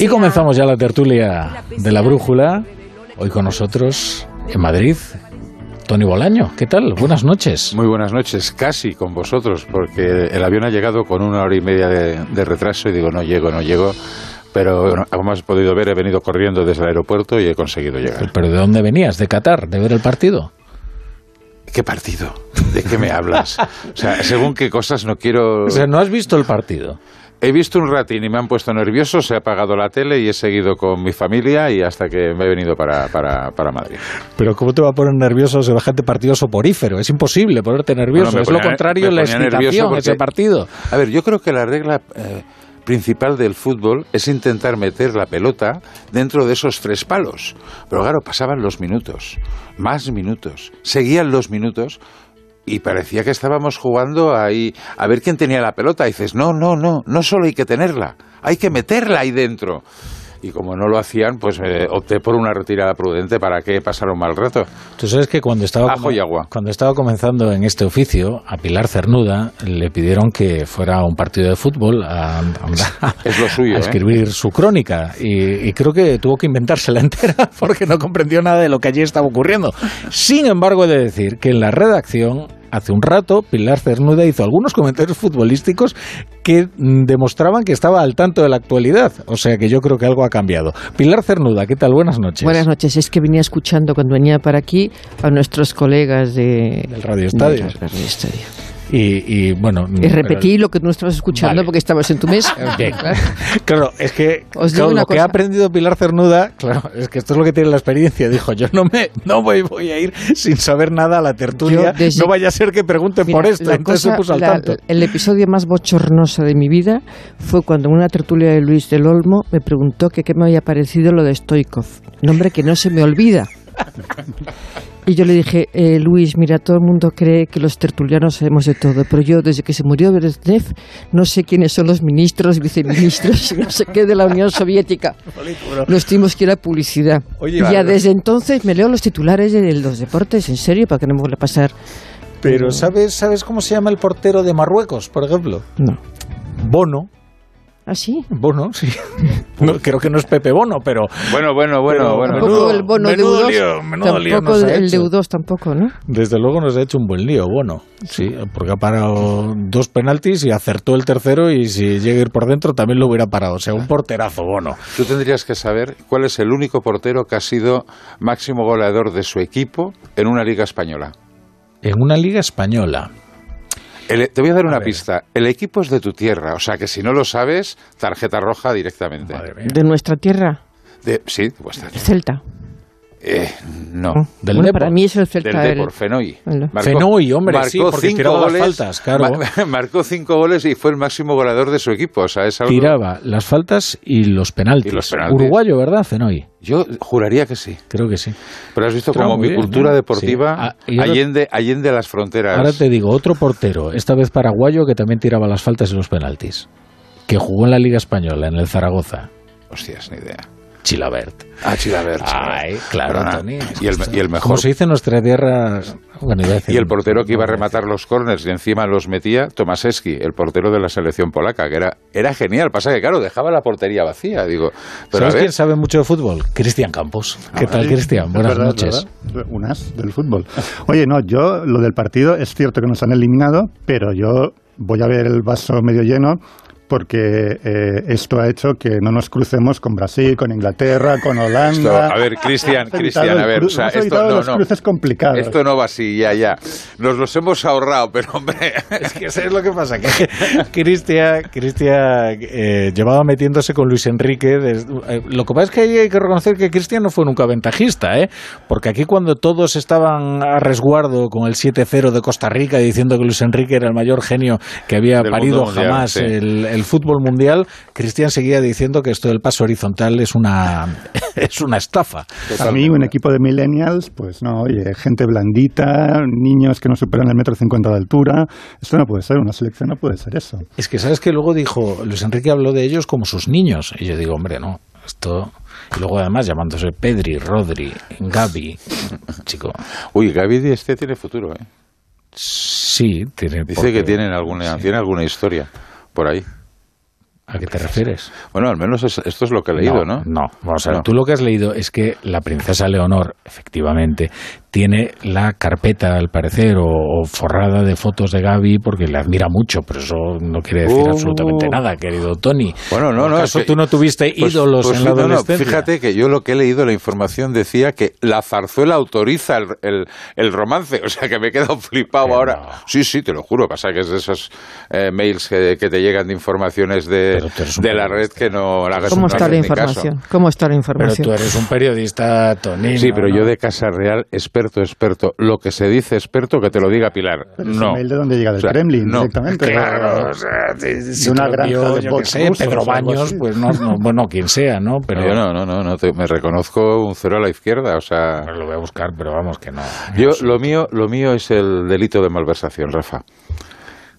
Y comenzamos ya la tertulia de la brújula. Hoy con nosotros en Madrid, Tony Bolaño. ¿Qué tal? Buenas noches. Muy buenas noches, casi con vosotros, porque el avión ha llegado con una hora y media de, retraso y digo, no llego, no llego. Pero como has podido ver, he venido corriendo desde el aeropuerto y he conseguido llegar. ¿Pero de dónde venías? ¿De Qatar? ¿De ver el partido? ¿Qué partido? ¿De qué me hablas? O sea, según qué cosas no quiero... O sea, ¿no has visto el partido? He visto un ratín y me han puesto nervioso, se ha apagado la tele y he seguido con mi familia y hasta que me he venido para, para, para Madrid. Pero ¿cómo te va a poner nervioso semejante partido soporífero? Es imposible ponerte nervioso. es lo contrario la excitación, ese partido. A ver, yo creo que la regla... Eh, principal del fútbol es intentar meter la pelota dentro de esos tres palos. Pero claro, pasaban los minutos, más minutos, seguían los minutos y parecía que estábamos jugando ahí a ver quién tenía la pelota. Y dices, no, no, no, no solo hay que tenerla, hay que meterla ahí dentro. Y como no lo hacían, pues eh, opté por una retirada prudente para que pasara un mal rato. Tú sabes que cuando estaba, agua. cuando estaba comenzando en este oficio, a Pilar Cernuda le pidieron que fuera a un partido de fútbol a, es lo suyo, a ¿eh? escribir su crónica. Y, y, creo que tuvo que inventársela entera porque no comprendió nada de lo que allí estaba ocurriendo. Sin embargo, he de decir que en la redacción hace un rato Pilar Cernuda hizo algunos comentarios futbolísticos que mm, demostraban que estaba al tanto de la actualidad. O sea que yo creo que algo ha cambiado. Pilar Cernuda, ¿qué tal? Buenas noches. Buenas noches. Es que venía escuchando cuando venía para aquí a nuestros colegas de... del Radio Estadio. Radio Estadio. Y, bueno. Y repetí lo que no estabas escuchando porque estabas en tu mesa. Claro. es que lo que ha aprendido Pilar Cernuda, claro, es que esto es lo que tiene la experiencia. Dijo, yo no me no voy, voy a ir sin saber nada a la tertulia. no vaya a ser que pregunten por esto. Entonces se puso al tanto. El episodio más bochornoso de mi vida fue cuando en una tertulia de Luis del Olmo me preguntó que qué me había parecido lo de Stoikov. Nombre que no se me olvida. Y yo le dije, eh, Luis, mira, todo el mundo cree que los tertulianos sabemos de todo, pero yo desde que se murió Brezhnev no sé quiénes son los ministros, viceministros, no sé qué de la Unión Soviética. Nos tuvimos que ir a publicidad. y ya desde entonces me leo los titulares de los deportes, en serio, para que no me vuelva a pasar. Pero ¿sabes, ¿sabes cómo se llama el portero de Marruecos, por ejemplo? No. Bono. ¿Ah, sí? Bono, sí. creo que no es Pepe Bono, pero... Bueno, bueno, bueno, bueno. Tampoco el Bono menudo de lío, menudo tampoco lío el de U2 tampoco, ¿no? Desde luego nos ha hecho un buen lío, Bono. Sí, porque ha parado dos penaltis y acertó el tercero y si llega a ir por dentro también lo hubiera parado. O sea, un porterazo, Bono. Tú tendrías que saber cuál es el único portero que ha sido máximo goleador de su equipo en una liga española. En una liga española te voy a dar una pista. El equipo es de tu tierra, o sea que si no lo sabes, tarjeta roja directamente. ¿De nuestra tierra? De, sí, de vuestra tierra. Celta. Eh, no. Del bueno, para mí es el Celta. Del Depor, Fenoy. Fenoy, hombre, sí, porque tiraba goles, las faltas, claro. marcó cinco goles y fue el máximo goleador de su equipo. O sea, es algo... Tiraba las faltas y los penaltis. Y los penaltis. Uruguayo, ¿verdad, Fenoy? Yo juraría que sí. Creo que sí. Pero has visto como mi cultura deportiva sí. ah, allende, allende las fronteras. Ahora te digo, otro portero, esta vez paraguayo, que también tiraba las faltas y los penaltis. Que jugó en la Liga Española, en el Zaragoza. Hostias, ni idea. Chilabert. Ah, Chilabert. Ay, claro, Tony. Y el, y el mejor. Como se dice en nuestra tierra. y el portero que iba a rematar los corners y encima los metía, Tomaseski, el portero de la selección polaca, que era, era genial. Pasa que, claro, dejaba la portería vacía. Digo, pero ¿Sabes quién sabe mucho de fútbol? Cristian Campos. ¿Qué ah, tal, Cristian? Buenas noches. Unas del fútbol. Oye, no, yo lo del partido es cierto que nos han eliminado, pero yo voy a ver el vaso medio lleno porque eh, esto ha hecho que no nos crucemos con Brasil, con Inglaterra, con Holanda. a ver, Cristian, Cristian, a ver, o sea, esto no, no. Cruces complicados. Esto no va así, ya, ya. Nos los hemos ahorrado, pero hombre, es que eso es lo que pasa, que Cristian, Cristian eh, llevaba metiéndose con Luis Enrique. Eh, lo que pasa es que hay que reconocer que Cristian no fue nunca ventajista, ¿eh? Porque aquí cuando todos estaban a resguardo con el 7-0 de Costa Rica diciendo que Luis Enrique era el mayor genio que había parido jamás el el fútbol mundial, Cristian seguía diciendo que esto del paso horizontal es una, es una estafa. A mí, un equipo de millennials, pues no, oye, gente blandita, niños que no superan el metro cincuenta de altura, esto no puede ser, una selección no puede ser eso. Es que, ¿sabes que Luego dijo, Luis Enrique habló de ellos como sus niños, y yo digo, hombre, no, esto... Y luego además llamándose Pedri, Rodri, Gaby, chico. Uy, Gaby este tiene futuro, ¿eh? Sí, tiene. Dice que tienen alguna, tiene alguna historia por ahí. ¿A qué te refieres? Bueno, al menos esto es lo que he leído, ¿no? No, vamos a ver, tú lo que has leído es que la princesa Leonor, efectivamente, tiene la carpeta, al parecer, o, forrada de fotos de Gaby porque le admira mucho, pero eso no quiere decir Oh. absolutamente nada, querido Tony. Bueno, no, ¿Por no. acaso es que- tú no tuviste pues- ídolos pues en la no, no, adolescencia? fíjate que yo lo que he leído, la información decía que la zarzuela autoriza el, el- el romance. O sea, que me he quedado flipado ahora. no. Sí, sí, te lo juro. Pasa que es de esos eh, mails que, que te llegan de informaciones de, Pero de la red que no hagas ¿Cómo no está la información? ¿Cómo está la Pero información? tú eres un periodista, Tony. Sí, no, pero no. yo de Casa Real, experto, experto. Lo que se dice experto, que te lo diga Pilar. Pero no. mail de dónde llega, del O sea, Kremlin, no. directamente. Claro, o sea, si- si una granja de yo sé, Pedro Baños, pues no, no, bueno, quien sea, ¿no? Pero Yo no, no, no, no te- me reconozco un cero a la izquierda, o sea... Pues lo voy a buscar, pero vamos que no. Yo, lo mío, lo mío es el delito de malversación, Rafa.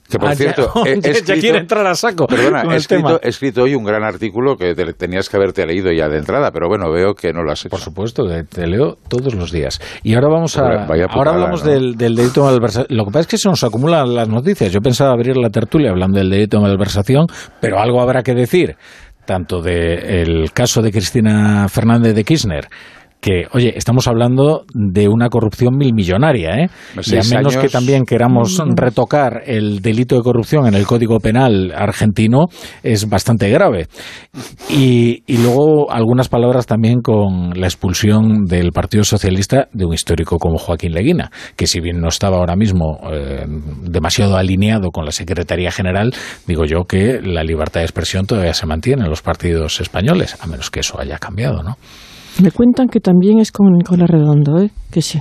Que por Ah, ya- cierto, he- he ya, escrito- quiere entrar a saco. Perdona, he escrito, he escrito hoy un gran artículo que te- tenías que haberte leído ya de entrada, pero bueno, veo que no lo has hecho. Por supuesto, te, te leo todos los días. Y ahora vamos a. Ahora hablamos ¿no? del, del delito de malversación. Lo que pasa es que se nos acumulan las noticias. Yo pensaba abrir la tertulia hablando del delito de malversación, pero algo habrá que decir, tanto del caso de Cristina Fernández de Kirchner. Que, oye, estamos hablando de una corrupción milmillonaria, ¿eh? Y a menos años. que también queramos retocar el delito de corrupción en el Código Penal argentino, es bastante grave. Y, y luego algunas palabras también con la expulsión del Partido Socialista de un histórico como Joaquín Leguina, que si bien no estaba ahora mismo eh, demasiado alineado con la Secretaría General, digo yo que la libertad de expresión todavía se mantiene en los partidos españoles, a menos que eso haya cambiado, ¿no? Me cuentan que también es con Nicolás Redondo, ¿eh? que sí.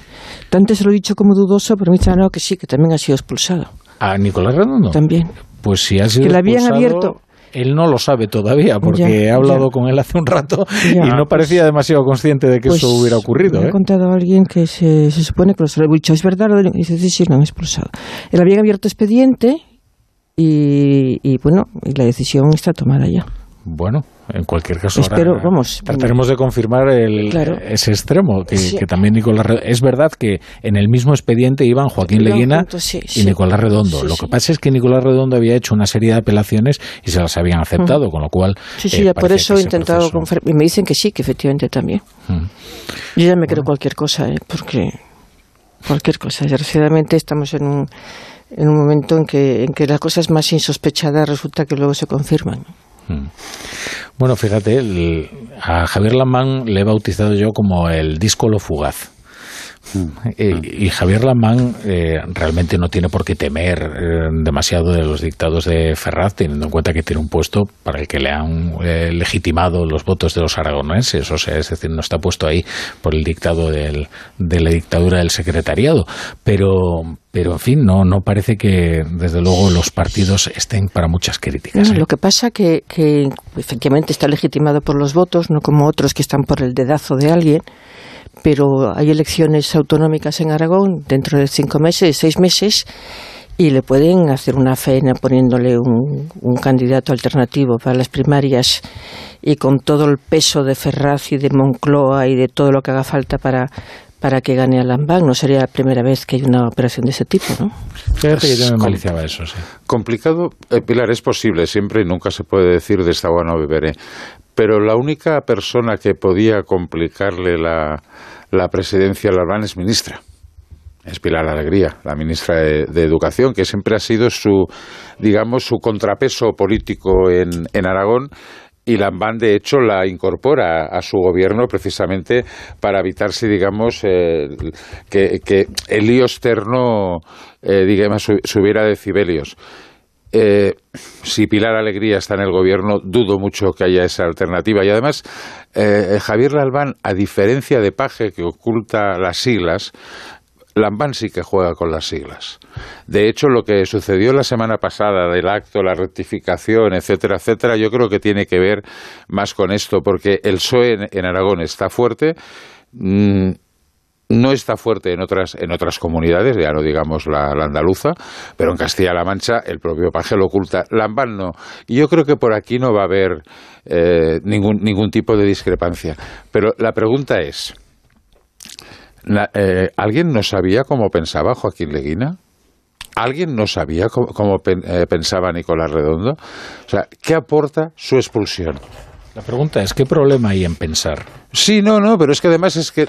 Antes se lo he dicho como dudoso, pero me dicen no, que sí, que también ha sido expulsado. ¿A Nicolás Redondo? También. Pues si ha sido Que la habían expulsado, abierto. Él no lo sabe todavía, porque Ya, he hablado ya. con él hace un rato Ya, y no pues- parecía demasiado consciente de que Pues, eso hubiera ocurrido. Me ¿eh? ha contado alguien que se, se supone que lo he dicho, ¿es verdad? lo Y dice, sí, sí, lo han expulsado. Él habían abierto expediente y, y, bueno, y la decisión está tomada ya. Bueno, en cualquier caso, Espero, ahora vamos, trataremos de confirmar el, Claro. ese extremo, que, Sí. que también Nicolás Redondo. Es verdad que en el mismo expediente iban Joaquín Leguina sí, y sí. Nicolás Redondo. Lo que pasa es que Nicolás Redondo había hecho una serie de apelaciones y se las habían aceptado, con lo cual. Sí, sí, eh, ya por eso he intentado proceso- confirmar. Y me dicen que sí, que efectivamente también. Mm. Yo ya me creo cualquier cosa, ¿eh? porque cualquier cosa. Desgraciadamente estamos en un, en un momento en que, en que las cosas más insospechadas resulta que luego se confirman. Mm. Bueno, fíjate, el- a Javier Lamán le he bautizado yo como el díscolo fugaz. Eh, y Javier Lamán eh, realmente no tiene por qué temer eh, demasiado de los dictados de Ferraz, teniendo en cuenta que tiene un puesto para el que le han eh, legitimado los votos de los aragoneses, o sea, es decir, no está puesto ahí por el dictado del- de la dictadura del secretariado. Pero, pero en fin, no, no parece que desde luego los partidos estén para muchas críticas. No. Lo que pasa que, que efectivamente está legitimado por los votos, no como otros que están por el dedazo de alguien, pero hay elecciones autonómicas en Aragón dentro de cinco meses, seis meses, y le pueden hacer una faena poniéndole un, un candidato alternativo para las primarias y con todo el peso de Ferraz y de Moncloa y de todo lo que haga falta para para que gane a Lambán. No sería la primera vez que hay una operación de ese tipo, ¿no? Fíjate que yo me Com- maliciaba eso, sí. Complicado, eh, Pilar, es posible, siempre y nunca se puede decir de esta agua no beberé. Pero la única persona que podía complicarle la, la presidencia a Larbán es ministra. Es Pilar Alegría, la ministra de, Educación, que siempre ha sido su, digamos, su contrapeso político en, en Aragón. Y Lambán, de hecho, la incorpora a su gobierno precisamente para evitarse, digamos, eh, que, el lío externo, eh, digamos, su- subiera decibelios. Eh, si Pilar Alegría está en el gobierno, dudo mucho que haya esa alternativa. Y además, eh, Javier Lalbán, a diferencia de Paje, que oculta las siglas, Lambán sí que juega con las siglas. De hecho, lo que sucedió la semana pasada del acto, la rectificación, etcétera, etcétera, yo creo que tiene que ver más con esto, porque el PSOE en, en Aragón está fuerte. mm, no está fuerte en otras, en otras comunidades, ya no digamos la, andaluza, pero en Castilla-La Mancha el propio Paje lo oculta. Lambán no. Y yo creo que por aquí no va a haber eh, ningún, ningún tipo de discrepancia. Pero la pregunta es, eh, ¿alguien no sabía cómo pensaba Joaquín Leguina? ¿Alguien no sabía cómo, eh, pensaba Nicolás Redondo? O sea, ¿qué aporta su expulsión? La pregunta es, ¿qué problema hay en pensar? Sí, no, no, pero es que además es que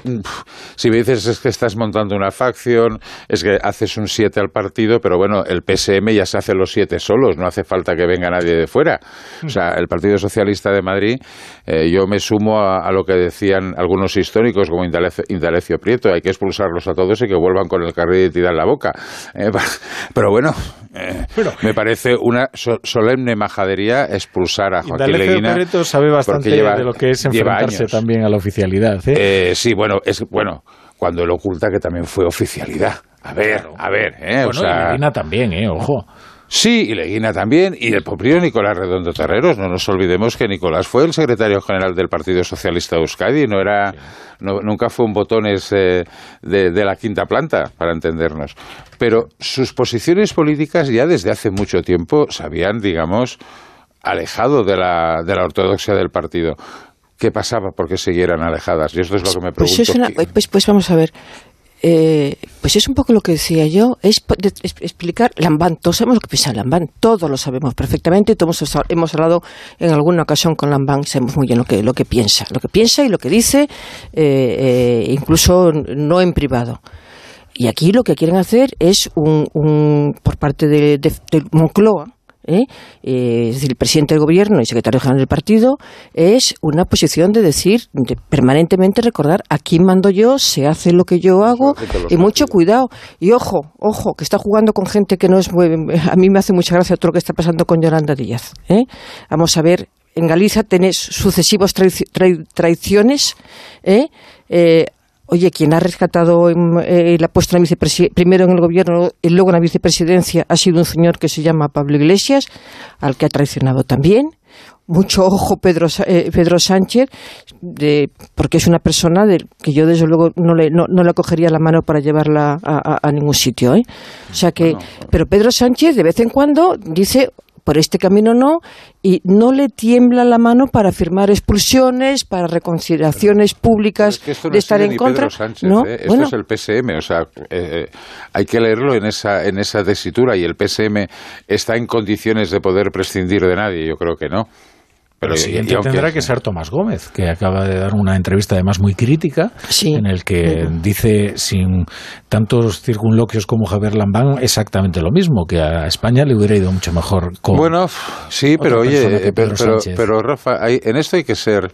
si me dices es que estás montando una facción, es que haces un 7 al partido, pero bueno, el PSM ya se hace los 7 solos, no hace falta que venga nadie de fuera. O sea, el Partido Socialista de Madrid, eh, yo me sumo a, lo que decían algunos históricos como Indalecio, Prieto, hay que expulsarlos a todos y que vuelvan con el carril y en la boca. Eh, pero bueno, eh, me parece una solemne majadería expulsar a Joaquín Indalecio Prieto sabe bastante de lo que es enfrentarse también a oficialidad. ¿eh? ¿eh? sí, bueno, es bueno cuando él oculta que también fue oficialidad. A ver, a ver, ¿eh? o sea, y Leguina también, ¿eh? Ojo. Sí, y Leguina también, y el propio Nicolás Redondo Terreros. No nos olvidemos que Nicolás fue el secretario general del Partido Socialista de Euskadi, no era, nunca fue un botones eh, de, de, la quinta planta, para entendernos. Pero sus posiciones políticas ya desde hace mucho tiempo se habían, digamos, alejado de la, de la ortodoxia del partido. ¿Qué pasaba porque siguieran alejadas? Y esto es lo que me pues pregunto. Pues, pues, pues, vamos a ver. Eh, pues es un poco lo que decía yo, es, explicar Lambán, todos sabemos lo que piensa Lambán, todos lo sabemos perfectamente, todos hemos hablado en alguna ocasión con Lambán, sabemos muy bien lo que, lo que piensa, lo que piensa y lo que dice, eh, eh, incluso no en privado. Y aquí lo que quieren hacer es un, por parte de, de Moncloa, ¿eh? ¿eh? es decir, el presidente del gobierno y secretario general del partido, es una posición de decir, de permanentemente recordar aquí mando yo, se hace lo que yo hago, y mucho cuidado. Y ojo, ojo, que está jugando con gente que no es muy. A mí me hace mucha gracia todo lo que está pasando con Yolanda Díaz. ¿eh? Vamos a ver, en Galicia tenés sucesivas traiciones. ¿eh? eh Oye, quien ha rescatado eh, la puesta en primero en el gobierno y luego en la vicepresidencia ha sido un señor que se llama Pablo Iglesias, al que ha traicionado también. Mucho ojo Pedro, eh, Pedro Sánchez, de, porque es una persona de, que yo desde luego no le, no, le cogería la mano para llevarla a, ningún sitio. ¿eh? O sea que, pero Pedro Sánchez de vez en cuando dice, por este camino no, y no le tiembla la mano para firmar expulsiones, para reconciliaciones públicas de estar en contra. ¿no? ¿eh? Esto es el PSM, o sea, eh, hay que leerlo en esa, en esa tesitura y el PSM está en condiciones de poder prescindir de nadie, yo creo que no. Pero el siguiente tendrá que ser Tomás Gómez, que acaba de dar una entrevista además muy crítica, en el que dice sin tantos circunloquios como Javier Lambán exactamente lo mismo, que a España le hubiera ido mucho mejor con Bueno, sí, pero oye, pero, pero, Rafa, en esto hay que ser,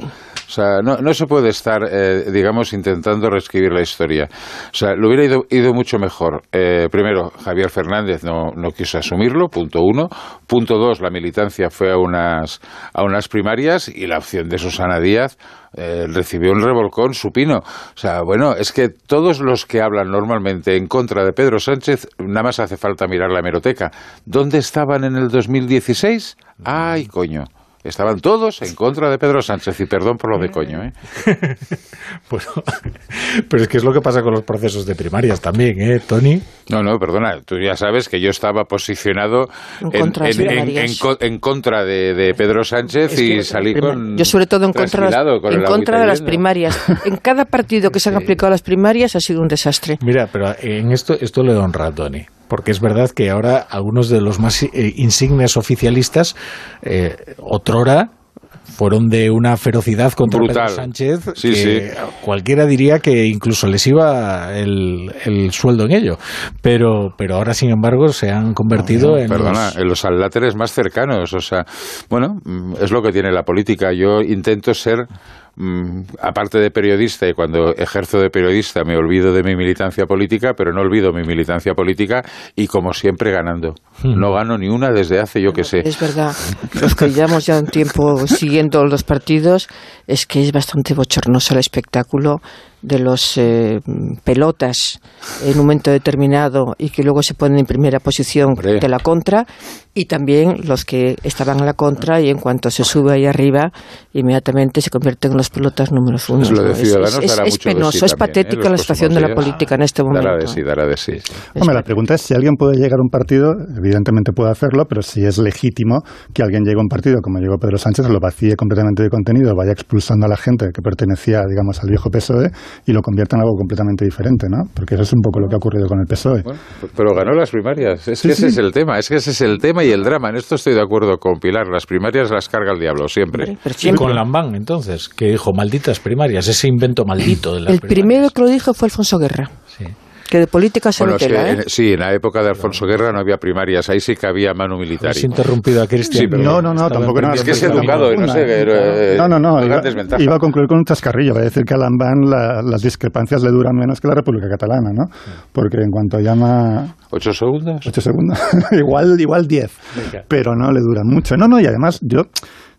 no, se puede estar, eh, digamos, intentando reescribir la historia. O sea, le hubiera ido, ido mucho mejor. Eh, primero, Javier Fernández no, no quiso asumirlo, punto uno. Punto dos, la militancia fue a unas, a unas primarias y la opción de Susana Díaz eh, recibió un revolcón supino. O sea, bueno, es que todos los que hablan normalmente en contra de Pedro Sánchez, nada más hace falta mirar la hemeroteca. ¿Dónde estaban en el 2016? ¡Ay, coño! Estaban todos en contra de Pedro Sánchez y perdón por lo de coño. ¿eh? pero es que es lo que pasa con los procesos de primarias también, ¿eh, Tony? No, no, perdona, tú ya sabes que yo estaba posicionado en contra, en, contra de, Pedro Sánchez y salí con... Yo sobre todo en contra, en contra de las primarias. en cada partido que se han aplicado las primarias ha sido un desastre. Mira, pero en esto, esto le honra a Tony porque es verdad que ahora algunos de los más eh, insignes oficialistas, eh, otrora, fueron de una ferocidad contra Pedro Sánchez que cualquiera diría que incluso les iba el, sueldo en ello. Pero, pero ahora, sin embargo, se han convertido en, perdona, los... en los aláteres más cercanos. O sea, bueno, es lo que tiene la política. Yo intento ser aparte de periodista y cuando ejerzo de periodista me olvido de mi militancia política, pero no olvido mi militancia política y como siempre ganando. Hmm. No gano ni una desde hace yo que sé. Es verdad. Los que llevamos ya un tiempo siguiendo los partidos es que es bastante bochornoso el espectáculo de los eh, pelotas en un momento determinado y que luego se ponen en primera posición de la contra y también los que estaban en la contra y en cuanto se sube ahí arriba inmediatamente se convierten en los pelotas número uno. Es, penoso, es ¿eh? patética la situación de la política en este momento. Dará de sí, dará de sí. Hombre, la pregunta es si alguien puede llegar a un partido, evidentemente puede hacerlo, pero si es legítimo que alguien llegue a un partido como llegó Pedro Sánchez, lo vacíe completamente de contenido, vaya expulsando a la gente que pertenecía, digamos, al viejo PSOE y lo convierta en algo completamente diferente, ¿no? Porque eso es un poco lo que ha ocurrido con el PSOE. Bueno, pero ganó las primarias. Es que ese es el tema. Es que ese es el tema y el drama. En esto estoy de acuerdo con Pilar. Las primarias las carga el diablo siempre. Y con Lambán, entonces, que dijo malditas primarias, ese invento maldito de las El primarias. primero que lo dijo fue Alfonso Guerra. Sí. Que de política se Bueno, es que tela, ¿eh? en- sí, en la época de Alfonso Guerra no había primarias. Ahí sí que había mano militar. Habéis interrumpido a Cristian. Sí, pero- No, no, no, tampoco era Es que es educado y no sé. eh, No, no, no. Iba, a concluir con un chascarrillo. Va a decir que a Lambán la- las discrepancias le duran menos que la República Catalana, ¿no? Porque en cuanto llama ¿Ocho segundos? 8 segundos, igual, igual 10, Venga. pero no le duran mucho. No, no, y además yo,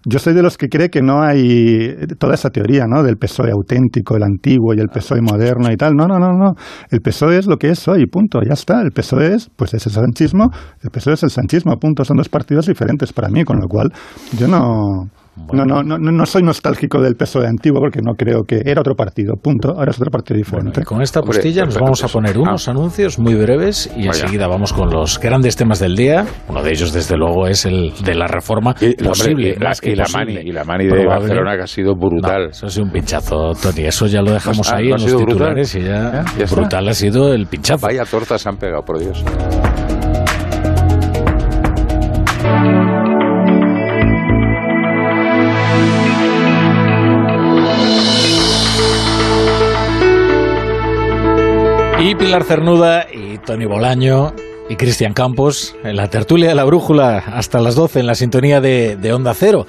yo soy de los que cree que no hay toda esa teoría, ¿no? Del PSOE auténtico, el antiguo y el PSOE moderno y tal. No, no, no, no. El PSOE es lo que es hoy, punto. Ya está. El PSOE es, pues es el sanchismo, el PSOE es el sanchismo, punto. Son dos partidos diferentes para mí, con lo cual yo no... No, no, no, no soy nostálgico del PSOE antiguo porque no creo que era otro partido, punto. Ahora es otro partido Bueno, diferente. y con esta Hombre, postilla nos perfecto, vamos a poner unos Ah. anuncios muy breves y Vaya. enseguida vamos con los grandes temas del día. Uno de ellos, desde luego, es el de la reforma Y, hombre, posible. y la, más que y la posible, mani, y la mani de probable. Barcelona que ha sido brutal. No, eso ha sido un pinchazo, Tony. Eso ya lo dejamos Ah, ahí ¿no ha en los sido brutal? titulares y ya, ¿Ya? ¿Ya brutal ha sido el pinchazo. Vaya tortas se han pegado, por Dios. Y Pilar Cernuda y Tony Bolaño y Cristian Campos en la tertulia de la brújula hasta las 12 en la sintonía de, de Onda Cero.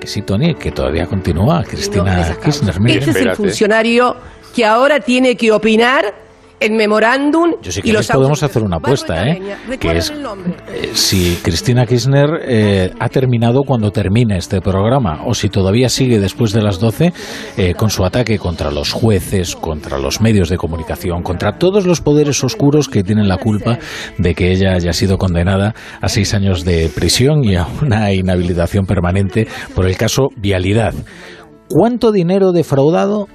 Que sí, Tony, que todavía continúa. Cristina Kirchner, mira. Este es el funcionario que ahora tiene que opinar el memorándum Yo y los podemos hacer una apuesta, ¿eh? Que ¿recuerdan es eh, si Cristina Kirchner eh, ha terminado cuando termine este programa o si todavía sigue después de las 12 eh, con su ataque contra los jueces, contra los medios de comunicación, contra todos los poderes oscuros que tienen la culpa de que ella haya sido condenada a seis años de prisión y a una inhabilitación permanente por el caso Vialidad. ¿Cuánto dinero defraudado?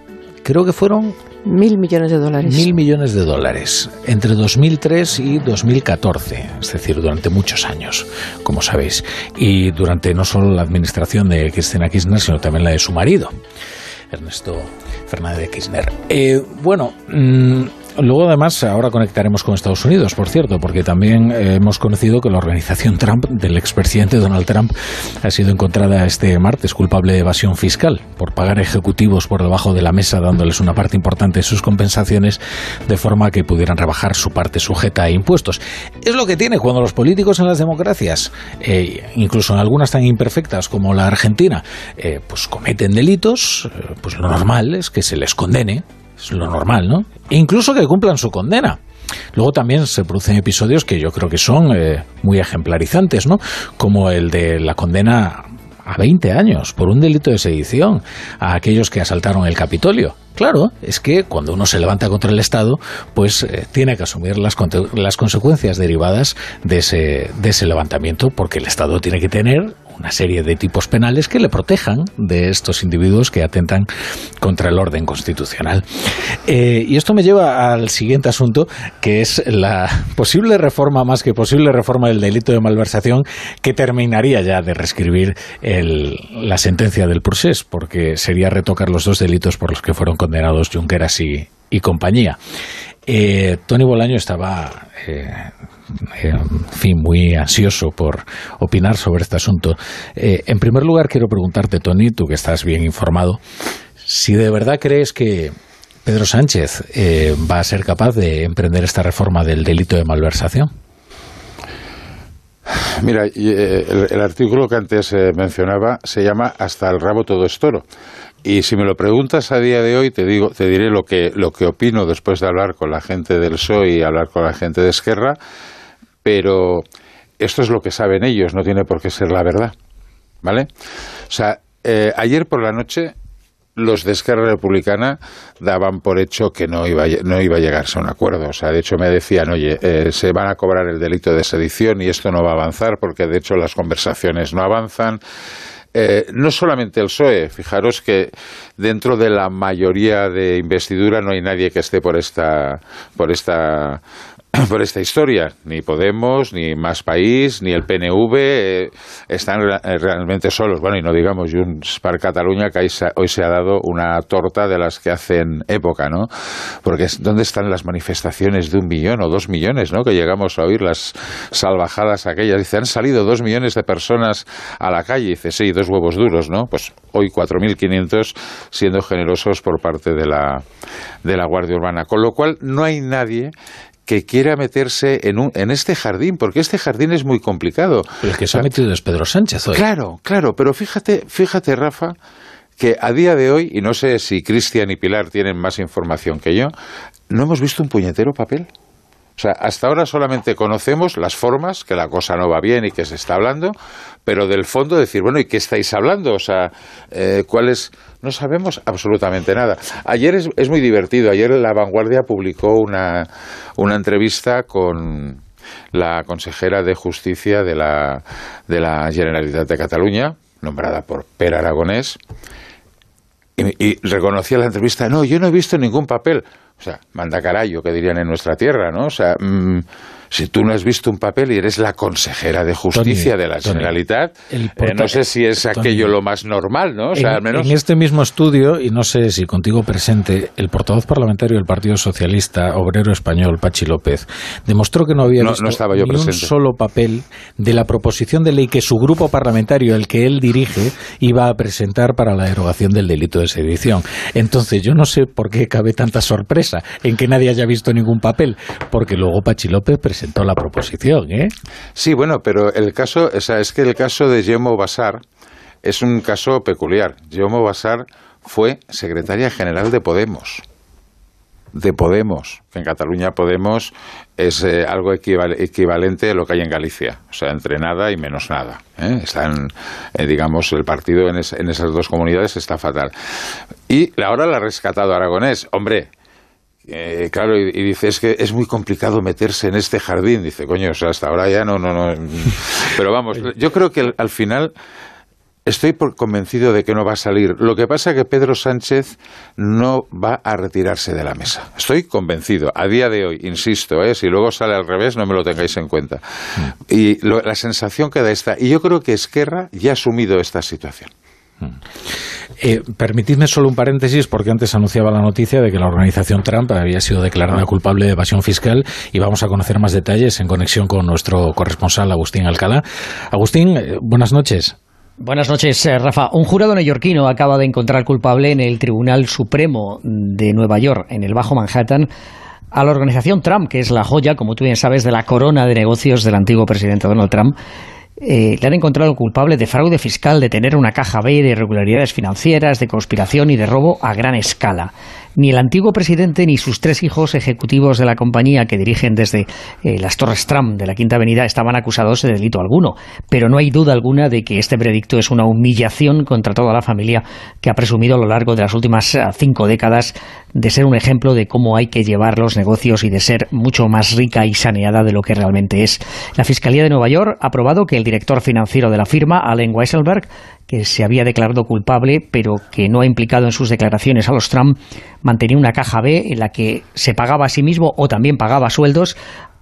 Creo que fueron Mil millones de dólares. Mil millones de dólares entre 2003 y 2014, es decir, durante muchos años, como sabéis. Y durante no solo la administración de Cristina Kirchner, sino también la de su marido, Ernesto Fernández de Kirchner. Eh, bueno, mm, luego además ahora conectaremos con Estados Unidos, por cierto, porque también eh, hemos conocido que la organización Trump del expresidente Donald Trump ha sido encontrada este martes culpable de evasión fiscal por pagar ejecutivos por debajo de la mesa dándoles una parte importante de sus compensaciones de forma que pudieran rebajar su parte sujeta a impuestos. Es lo que tiene cuando los políticos en las democracias, eh, incluso en algunas tan imperfectas como la Argentina, eh, pues cometen delitos, eh, pues lo normal es que se les condene, es lo normal, ¿no? E incluso que cumplan su condena. Luego también se producen episodios que yo creo que son eh, muy ejemplarizantes, ¿no? Como el de la condena a 20 años por un delito de sedición a aquellos que asaltaron el Capitolio. Claro, es que cuando uno se levanta contra el Estado, pues eh, tiene que asumir las, las consecuencias derivadas de ese, de ese levantamiento, porque el Estado tiene que tener una serie de tipos penales que le protejan de estos individuos que atentan contra el orden constitucional. Eh, y esto me lleva al siguiente asunto, que es la posible reforma, más que posible reforma del delito de malversación, que terminaría ya de reescribir la sentencia del procés, porque sería retocar los dos delitos por los que fueron condenados Junqueras y compañía. Eh, Tony Bolaño estaba, eh, muy ansioso por opinar sobre este asunto. Eh, en primer lugar, quiero preguntarte, Tony, tú que estás bien informado, si de verdad crees que Pedro Sánchez eh, va a ser capaz de emprender esta reforma del delito de malversación. Mira, el, el artículo que antes mencionaba se llama Hasta el rabo todo es toro. Y si me lo preguntas a día de hoy, te digo, te diré lo que, lo que opino después de hablar con la gente del PSOE y hablar con la gente de Esquerra, pero esto es lo que saben ellos, no tiene por qué ser la verdad. ¿Vale? O sea, eh, ayer por la noche los de Esquerra Republicana daban por hecho que no iba, a no iba a llegarse a un acuerdo. O sea, de hecho me decían, oye, eh, se van a cobrar el delito de sedición y esto no va a avanzar porque de hecho las conversaciones no avanzan. Eh, no solamente el PSOE, fijaros que dentro de la mayoría de investidura no hay nadie que esté por esta, por esta por esta historia. Ni Podemos, ni Más País, ni el PNV eh, están eh, realmente solos. Bueno, y no digamos Junts per Cataluña, que hoy se ha dado una torta de las que hacen época, ¿no? Porque ¿dónde están las manifestaciones de un millón o dos millones, ¿no? Que llegamos a oír las salvajadas aquellas. Dice, han salido dos millones de personas a la calle. Dice, sí, dos huevos duros, ¿no? Pues hoy 4.500 siendo generosos por parte de la, de la Guardia Urbana. Con lo cual, no hay nadie que quiera meterse en, un, en este jardín, porque este jardín es muy complicado. el que se ha metido es Pedro Sánchez hoy. Claro, claro, pero fíjate, fíjate, Rafa, que a día de hoy, y no sé si Cristian y Pilar tienen más información que yo, no hemos visto un puñetero papel. O sea, hasta ahora solamente conocemos las formas, que la cosa no va bien y que se está hablando, pero del fondo decir, bueno, ¿y qué estáis hablando? O sea, eh. No sabemos absolutamente nada. Ayer es, es muy divertido. Ayer La Vanguardia publicó una, una entrevista con la consejera de Justicia de la, de la Generalitat de Cataluña, nombrada por Per Aragonés, y, y reconocía la entrevista, no, yo no he visto ningún papel. O sea, manda carayo, que dirían en nuestra tierra, ¿no? O sea, mmm, si tú no has visto un papel y eres la consejera de justicia Tony, de la Tony, Generalitat, eh, no sé si es Tony, aquello lo más normal, ¿no? O sea, en, al menos... en este mismo estudio, y no sé si contigo presente, el portavoz parlamentario del Partido Socialista Obrero Español, Pachi López, demostró que no había No- visto no estaba yo ni presente. un solo papel de la proposición de ley que su grupo parlamentario, el que él dirige, iba a presentar para la derogación del delito de sedición. Entonces, yo no sé por qué cabe tanta sorpresa en que nadie haya visto ningún papel, porque luego Pachi López presentó la proposición, ¿eh? Sí, bueno, pero el caso, o sea, es que el caso de Yemo Basar es un caso peculiar. Yemo Basar fue secretaria general de Podemos. De Podemos, que en Cataluña Podemos es eh, algo equival- equivalente a lo que hay en Galicia, o sea, entre nada y menos nada. ¿eh? Están, eh, digamos, el partido en, es- en esas dos comunidades está fatal. Y ahora la ha rescatado Aragonés. Hombre, eh, claro, y, y dice, es que es muy complicado meterse en este jardín. Dice, coño, o sea, hasta ahora ya no, no, no. Pero vamos, yo creo que al- al final estoy por convencido de que no va a salir. Lo que pasa es que Pedro Sánchez no va a retirarse de la mesa. Estoy convencido. A día de hoy, insisto, ¿eh? si luego sale al revés, no me lo tengáis en cuenta. Y lo- la sensación que da esta. Y yo creo que Esquerra ya ha asumido esta situación. Eh, permitidme solo un paréntesis porque antes anunciaba la noticia de que la organización Trump había sido declarada culpable de evasión fiscal y vamos a conocer más detalles en conexión con nuestro corresponsal Agustín Alcalá. Agustín, eh, buenas noches. Buenas noches, eh, Rafa. Un jurado neoyorquino acaba de encontrar culpable en el Tribunal Supremo de Nueva York, en el Bajo Manhattan, a la organización Trump, que es la joya, como tú bien sabes, de la corona de negocios del antiguo presidente Donald Trump. Eh, le han encontrado culpable de fraude fiscal, de tener una caja B, de irregularidades financieras, de conspiración y de robo a gran escala. Ni el antiguo presidente ni sus tres hijos ejecutivos de la compañía que dirigen desde eh, las Torres Trump de la Quinta Avenida estaban acusados de delito alguno. Pero no hay duda alguna de que este veredicto es una humillación contra toda la familia que ha presumido a lo largo de las últimas eh, cinco décadas de ser un ejemplo de cómo hay que llevar los negocios y de ser mucho más rica y saneada de lo que realmente es. La Fiscalía de Nueva York ha probado que el director financiero de la firma, Allen Weisselberg, que se había declarado culpable, pero que no ha implicado en sus declaraciones a los Trump, mantenía una caja B en la que se pagaba a sí mismo o también pagaba sueldos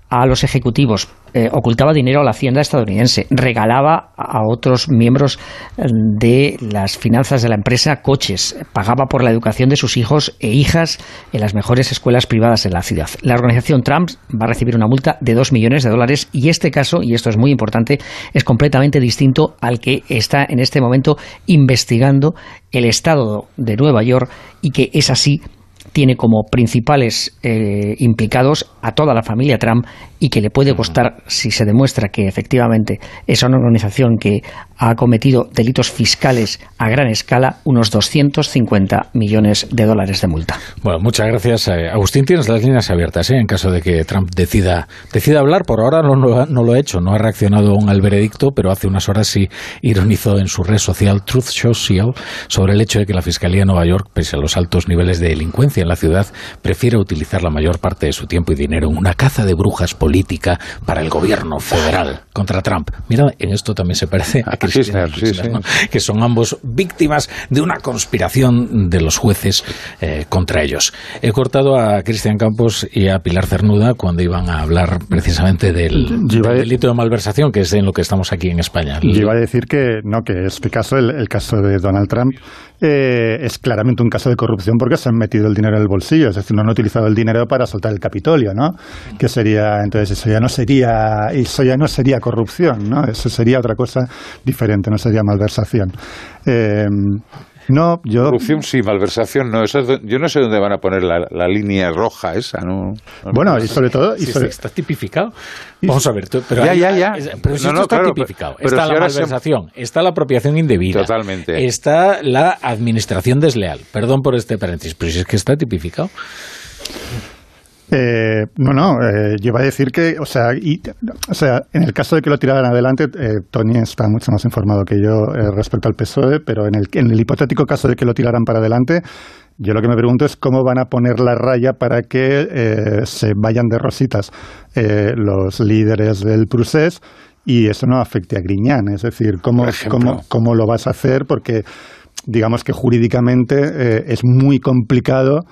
a los ejecutivos, eh, ocultaba dinero a la hacienda estadounidense, regalaba a otros miembros eh, de las finanzas de la empresa coches, pagaba por la educación de sus hijos e hijas en las mejores escuelas privadas de la ciudad. La organización Trump va a recibir una multa de 2 millones de dólares y este caso, y esto es muy importante, es completamente distinto al que está en este momento investigando el Estado de Nueva York y que es así tiene como principales eh, implicados a toda la familia Trump y que le puede costar, si se demuestra que efectivamente es una organización que ha cometido delitos fiscales a gran escala, unos 250 millones de dólares de multa. Bueno, muchas gracias. eh, Agustín, tienes las líneas abiertas ¿eh? en caso de que Trump decida, decida hablar. Por ahora no, lo ha- no lo ha hecho, no ha reaccionado aún al veredicto, pero hace unas horas sí ironizó en su red social Truth Social sobre el hecho de que la Fiscalía de Nueva York, pese a los altos niveles de delincuencia en la ciudad, prefiere utilizar la mayor parte de su tiempo y dinero en una caza de brujas política para el gobierno federal contra Trump. Mira, en esto también se parece a Cristina, que son ambos víctimas de una conspiración de los jueces eh, contra ellos. He cortado a Cristian Campos y a Pilar Cernuda cuando iban a hablar precisamente del, delito de malversación, que es en lo que estamos aquí en España. Yo iba a decir que no, que este caso, el caso de Donald Trump, eh, es claramente un caso de corrupción porque se han metido el dinero en el bolsillo, es decir, no han utilizado el dinero para soltar el Capitolio, ¿no? Que sería, entonces eso ya no sería, eso ya no sería corrupción, ¿no? Eso sería otra cosa diferente, no sería malversación. Eh, no, yo... Corrupción sí, malversación no. yo no sé dónde van a poner la, línea roja esa, ¿no? bueno, y sobre todo... Y Está tipificado. Vamos a ver, pero ya, ya, ya. Pero si esto está tipificado. está la malversación, está la apropiación indebida. Totalmente. Está la administración desleal. Perdón por este paréntesis, pero si es que está tipificado. Eh, no, no, eh, yo iba a decir que, o sea, o sea, en el caso de que lo tiraran adelante, eh, Tony está mucho más informado que yo eh, respecto al PSOE, pero en el, en el hipotético caso de que lo tiraran para adelante, yo lo que me pregunto es cómo van a poner la raya para que se vayan de rositas los líderes del procés y eso no afecte a Griñán. Es decir, cómo, cómo, cómo lo vas a hacer, porque digamos que jurídicamente es muy complicado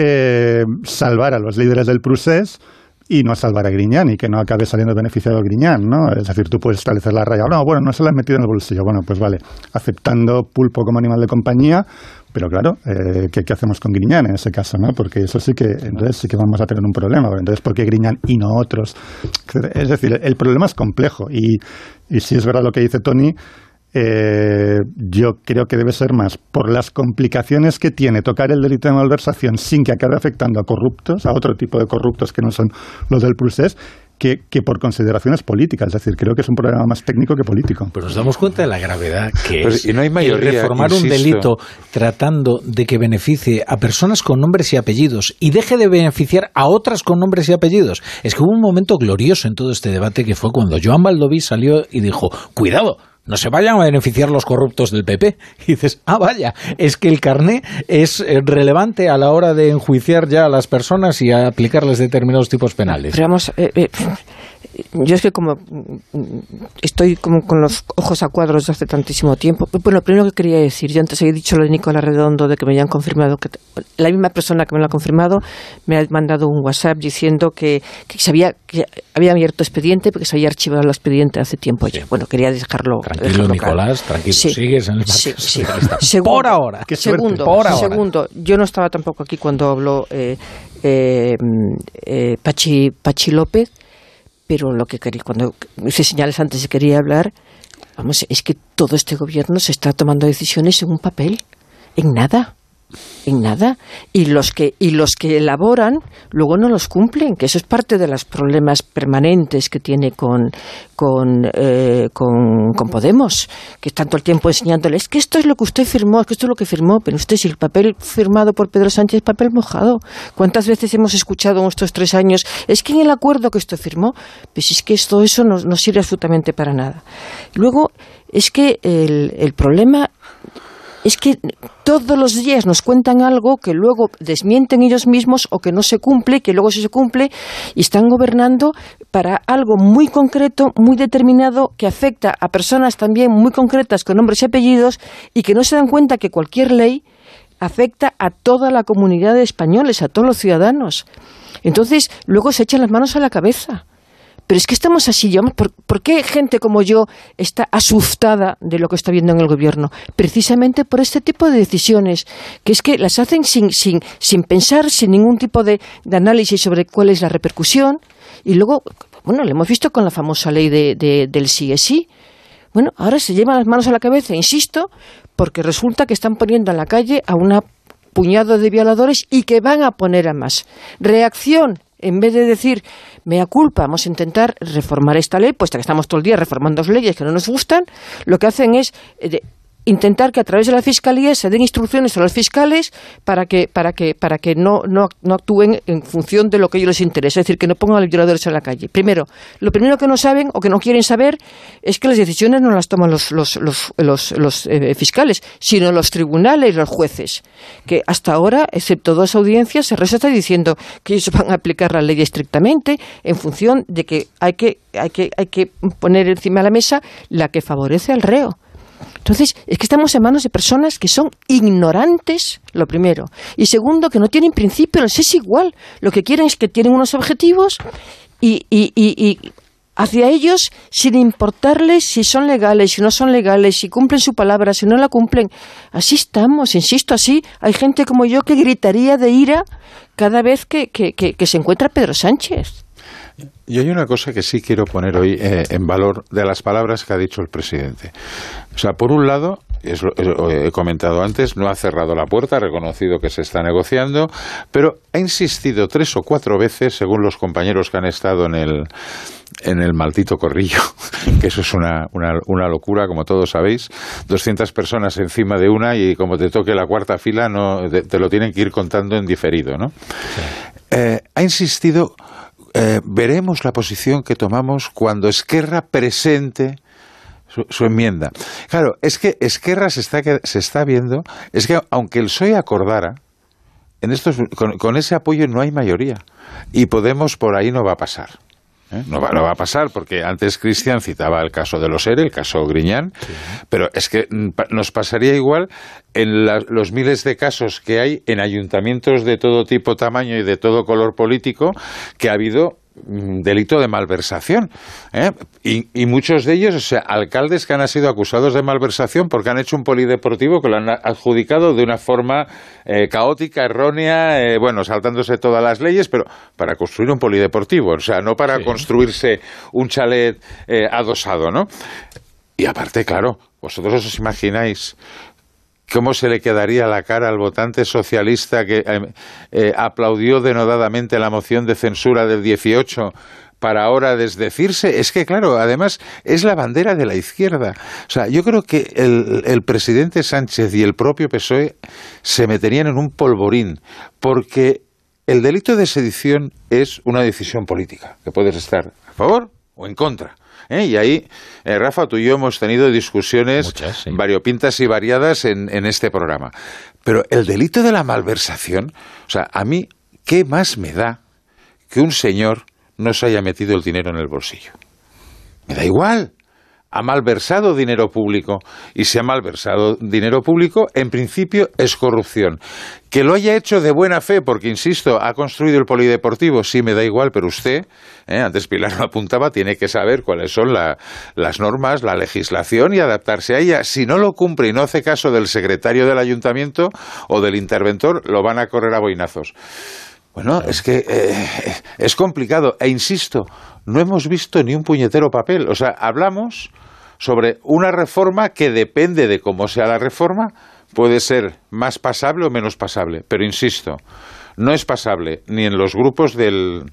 eh, salvar a los líderes del procés y no salvar a Griñán y que no acabe saliendo beneficiado Griñán, ¿no? Es decir, tú puedes establecer la raya. No, bueno, no se la has metido en el bolsillo. Bueno, pues vale, aceptando pulpo como animal de compañía, pero claro, eh, ¿qué, hacemos con Griñán en ese caso, no? Porque eso sí que, entonces sí que vamos a tener un problema. Entonces, ¿por qué Griñán y no otros? Es decir, el problema es complejo y, y si es verdad lo que dice Tony, eh, yo creo que debe ser más por las complicaciones que tiene tocar el delito de malversación sin que acabe afectando a corruptos, a otro tipo de corruptos que no son los del procés, que, por consideraciones políticas. Es decir, creo que es un problema más técnico que político. Pero nos damos cuenta de la gravedad que es y no hay mayoría, reformar un delito tratando de que beneficie a personas con nombres y apellidos y deje de beneficiar a otras con nombres y apellidos. Es que hubo un momento glorioso en todo este debate que fue cuando Joan Baldoví salió y dijo, cuidado, no se vayan a beneficiar los corruptos del PP. Y dices, ah, vaya, es que el carné es eh, relevante a la hora de enjuiciar ya a las personas y a aplicarles determinados tipos penales. Pero vamos, eh, eh, yo es que como estoy como con los ojos a cuadros desde hace tantísimo tiempo. Bueno, lo primero que quería decir, yo antes he dicho lo de Nicolás Redondo, de que me habían confirmado, que la misma persona que me lo ha confirmado me ha mandado un WhatsApp diciendo que, que, sabía, que había abierto expediente porque se había archivado el expediente hace tiempo ya. Bueno, quería dejarlo. Tranquilo, Nicolás, tranquilo, sigues en el sí, sí. por ahora. segundo, segundo, yo no estaba tampoco aquí cuando habló eh, eh, eh, Pachi, Pachi López pero lo que quería, cuando hice señales antes de quería hablar, vamos, es que todo este gobierno se está tomando decisiones en un papel, en nada en nada. Y los que y los que elaboran luego no los cumplen que eso es parte de los problemas permanentes que tiene con con, eh, con, Podemos que tanto el tiempo enseñándoles que esto es lo que usted firmó que esto es lo que firmó pero usted si el papel firmado por Pedro Sánchez es papel mojado. Cuántas veces hemos escuchado en estos tres años es que en el acuerdo que esto firmó pues es que esto eso no, no sirve absolutamente para nada luego es que el, el problema es que todos los días nos cuentan algo que luego desmienten ellos mismos o que no se cumple, que luego se cumple y están gobernando para algo muy concreto, muy determinado, que afecta a personas también muy concretas con nombres y apellidos y que no se dan cuenta que cualquier ley afecta a toda la comunidad de españoles, a todos los ciudadanos. Entonces, luego se echan las manos a la cabeza. Pero es que estamos así. ¿Por, qué gente como yo está asustada de lo que está viendo en el gobierno? Precisamente por este tipo de decisiones, que es que las hacen sin, sin, sin pensar, sin ningún tipo de, análisis sobre cuál es la repercusión. Y luego, bueno, lo hemos visto con la famosa ley de, del sí es sí. Bueno, ahora se llevan las manos a la cabeza, insisto, porque resulta que están poniendo en la calle a una puñado de violadores y que van a poner a más. Reacción, en vez de decir, mea culpa, vamos a intentar reformar esta ley, puesto que estamos todo el día reformando leyes que no nos gustan, lo que hacen es eh, intentar que a través de la Fiscalía se den instrucciones a los fiscales para que, para que, para que no, no, no actúen en función de lo que ellos les interesa, es decir, que no pongan a los violadores en la calle. Primero, lo primero que no saben o que no quieren saber es que las decisiones no las toman los, los, los, los, los, eh, fiscales, sino los tribunales los jueces, que hasta ahora, excepto dos audiencias, se está diciendo que ellos van a aplicar la ley estrictamente en función de que hay que, hay que, hay que poner encima de la mesa la que favorece al reo. Entonces, es que estamos en manos de personas que son ignorantes, lo primero. Y segundo, que no tienen principios, es igual. Lo que quieren es que tienen unos objetivos y, y, y, hacia ellos sin importarles si son legales, si no son legales, si cumplen su palabra, si no la cumplen. Así estamos, insisto, así. Hay gente como yo que gritaría de ira cada vez que, que, que se encuentra Pedro Sánchez. Y hay una cosa que sí quiero poner hoy eh, en valor de las palabras que ha dicho el presidente. O sea, por un lado, es lo, he comentado antes, no ha cerrado la puerta, ha reconocido que se está negociando, pero ha insistido tres o cuatro veces, según los compañeros que han estado en el, en el maldito corrillo, que eso es una, una, locura, como todos sabéis, 200 personas encima de una y como te toque la cuarta fila, no, te, lo tienen que ir contando en diferido, ¿no? Eh, ha insistido eh, veremos la posición que tomamos cuando Esquerra presente su, enmienda. Claro, es que Esquerra se está, se está viendo, es que aunque el PSOE acordara, en estos, con, ese apoyo no hay mayoría. Y Podemos por ahí no va a pasar. ¿Eh? No, va, no, va, a pasar porque antes Cristian citaba el caso de los ERE, el caso Griñán, pero es que mm, nos pasaría igual en los miles de casos que hay en ayuntamientos de todo tipo, tamaño y de todo color político que ha habido delito de malversación. ¿eh? Y, muchos de ellos, o sea, alcaldes que han sido acusados de malversación porque han hecho un polideportivo que lo han adjudicado de una forma eh, caótica, errónea, eh, bueno, saltándose todas las leyes, pero para construir un polideportivo, o sea, no para construirse un chalet adosado, ¿no? Y aparte, claro, vosotros os imagináis ¿Cómo se le quedaría la cara al votante socialista que eh, eh, aplaudió denodadamente la moción de censura del 18 para ahora desdecirse? Es que, claro, además es la bandera de la izquierda. O sea, yo creo que el, el presidente Sánchez y el propio PSOE se meterían en un polvorín, porque el delito de sedición es una decisión política, que puedes estar a favor o en contra. ¿Eh? Y ahí, eh, Rafa, tú y yo hemos tenido discusiones variopintas y variadas en, en este programa. Pero el delito de la malversación, o sea, a mí, ¿qué más me da que un señor no se haya metido el dinero en el bolsillo? Me da igual ha malversado dinero público y si ha malversado dinero público, en principio es corrupción. Que lo haya hecho de buena fe, porque insisto, ha construido el polideportivo, sí me da igual, pero usted, eh, antes Pilar lo apuntaba, tiene que saber cuáles son las normas, la legislación y adaptarse a ella. Si no lo cumple y no hace caso del secretario del ayuntamiento o del interventor, lo van a correr a boinazos. Bueno, es que eh, es complicado. E insisto, no hemos visto ni un puñetero papel. O sea, hablamos sobre una reforma que depende de cómo sea la reforma, puede ser más pasable o menos pasable. Pero insisto, no es pasable ni en los grupos del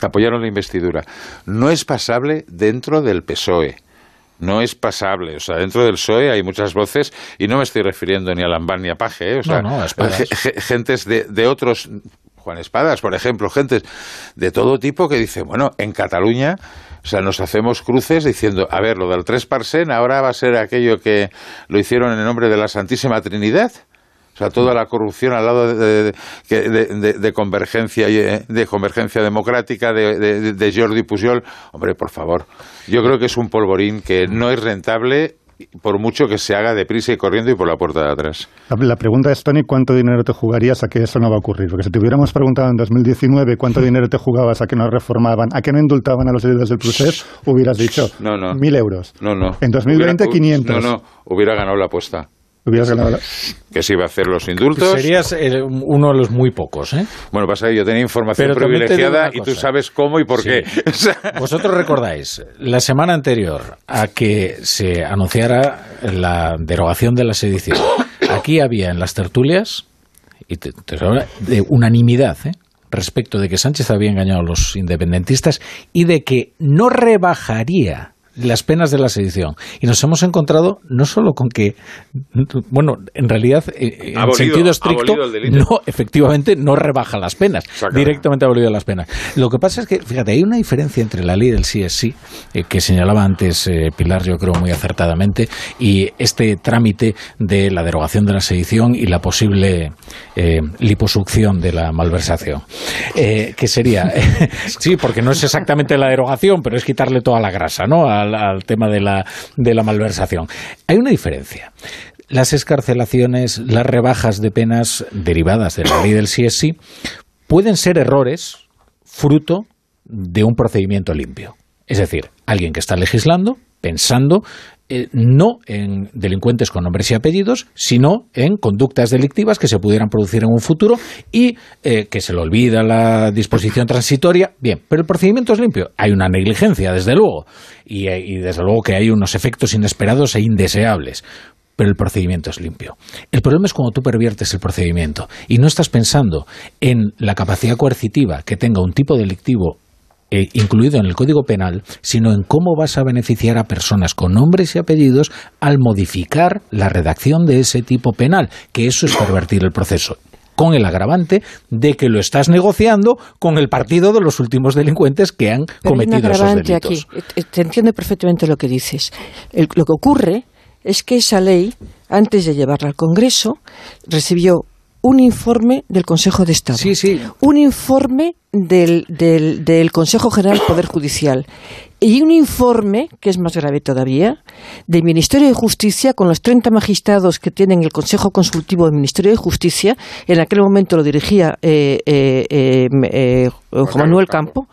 que apoyaron la investidura, no es pasable dentro del PSOE. No es pasable, o sea, dentro del PSOE hay muchas voces y no me estoy refiriendo ni a Lambán ni a Paje, ¿eh? o sea, gentes de, de otros Juan Espadas, por ejemplo, gente de todo tipo que dice, bueno, en Cataluña, o sea, nos hacemos cruces diciendo, a ver, lo del tres parsen ahora va a ser aquello que lo hicieron en nombre de la Santísima Trinidad. O sea, toda la corrupción al lado de, de, convergencia de convergencia democrática de, Jordi Pujol. Hombre, por favor. Yo creo que es un polvorín que no es rentable por mucho que se haga deprisa y corriendo y por la puerta de atrás. La, pregunta es, Tony, ¿cuánto dinero te jugarías a que eso no va a ocurrir? Porque si te hubiéramos preguntado en 2019 cuánto dinero te jugabas a que no reformaban, a que no indultaban a los heridos del procés, hubieras dicho no, no. mil euros. No, no. En 2020, 500. No, no, hubiera ganado la apuesta. Que se iba a hacer los indultos. Serías uno de los muy pocos, ¿eh? Bueno, pasa que yo tenía información privilegiada y tú sabes cómo y por qué. Vosotros recordáis, la semana anterior a que se anunciara la derogación de la sedición, aquí había en las tertulias, y de unanimidad, ¿eh? respecto de que Sánchez había engañado a los independentistas y de que no rebajaría las penas de la sedición. Y nos hemos encontrado no solo con que, bueno, en realidad, eh, en Abolido- sentido estricto, no, efectivamente, no rebaja las penas. Directamente abolido las penas. Lo que pasa es que, fíjate, hay una diferencia entre la ley del sí es sí, eh, que señalaba antes eh, Pilar, yo creo muy acertadamente, y este trámite de la derogación de la sedición y la posible eh, liposucción de la malversación. Eh, que sería, sí, porque no es exactamente la derogación, pero es quitarle toda la grasa, ¿no? Al, tema de la, de la malversación. Hay una diferencia. Las escarcelaciones, las rebajas de penas derivadas de la ley del sí, pueden ser errores fruto de un procedimiento limpio. Es decir, alguien que está legislando pensando eh, no en delincuentes con nombres y apellidos, sino en conductas delictivas que se pudieran producir en un futuro y eh, que se le olvida la disposición transitoria. Bien, pero el procedimiento es limpio. Hay una negligencia, desde luego, y, eh, y desde luego que hay unos efectos inesperados e indeseables pero el procedimiento es limpio. El problema es cuando tú perviertes el procedimiento y no estás pensando en la capacidad coercitiva que tenga un tipo delictivo eh, incluido en el Código Penal, sino en cómo vas a beneficiar a personas con nombres y apellidos al modificar la redacción de ese tipo penal, que eso es pervertir el proceso con el agravante de que lo estás negociando con el partido de los últimos delincuentes que han Pero hay un cometido esos delitos. aquí. Eh, Te entiendo perfectamente lo que dices. El- lo que ocurre es que esa ley, antes de llevarla al Congreso, recibió un informe del Consejo de Estado. Sí, sí. Un informe del, del, del Consejo General del Poder Judicial. Y un informe, que es más grave todavía, del Ministerio de Justicia con los 30 magistrados que tienen el Consejo Consultivo del Ministerio de Justicia. En aquel momento lo dirigía eh, eh, eh, eh, Juan Manuel Campo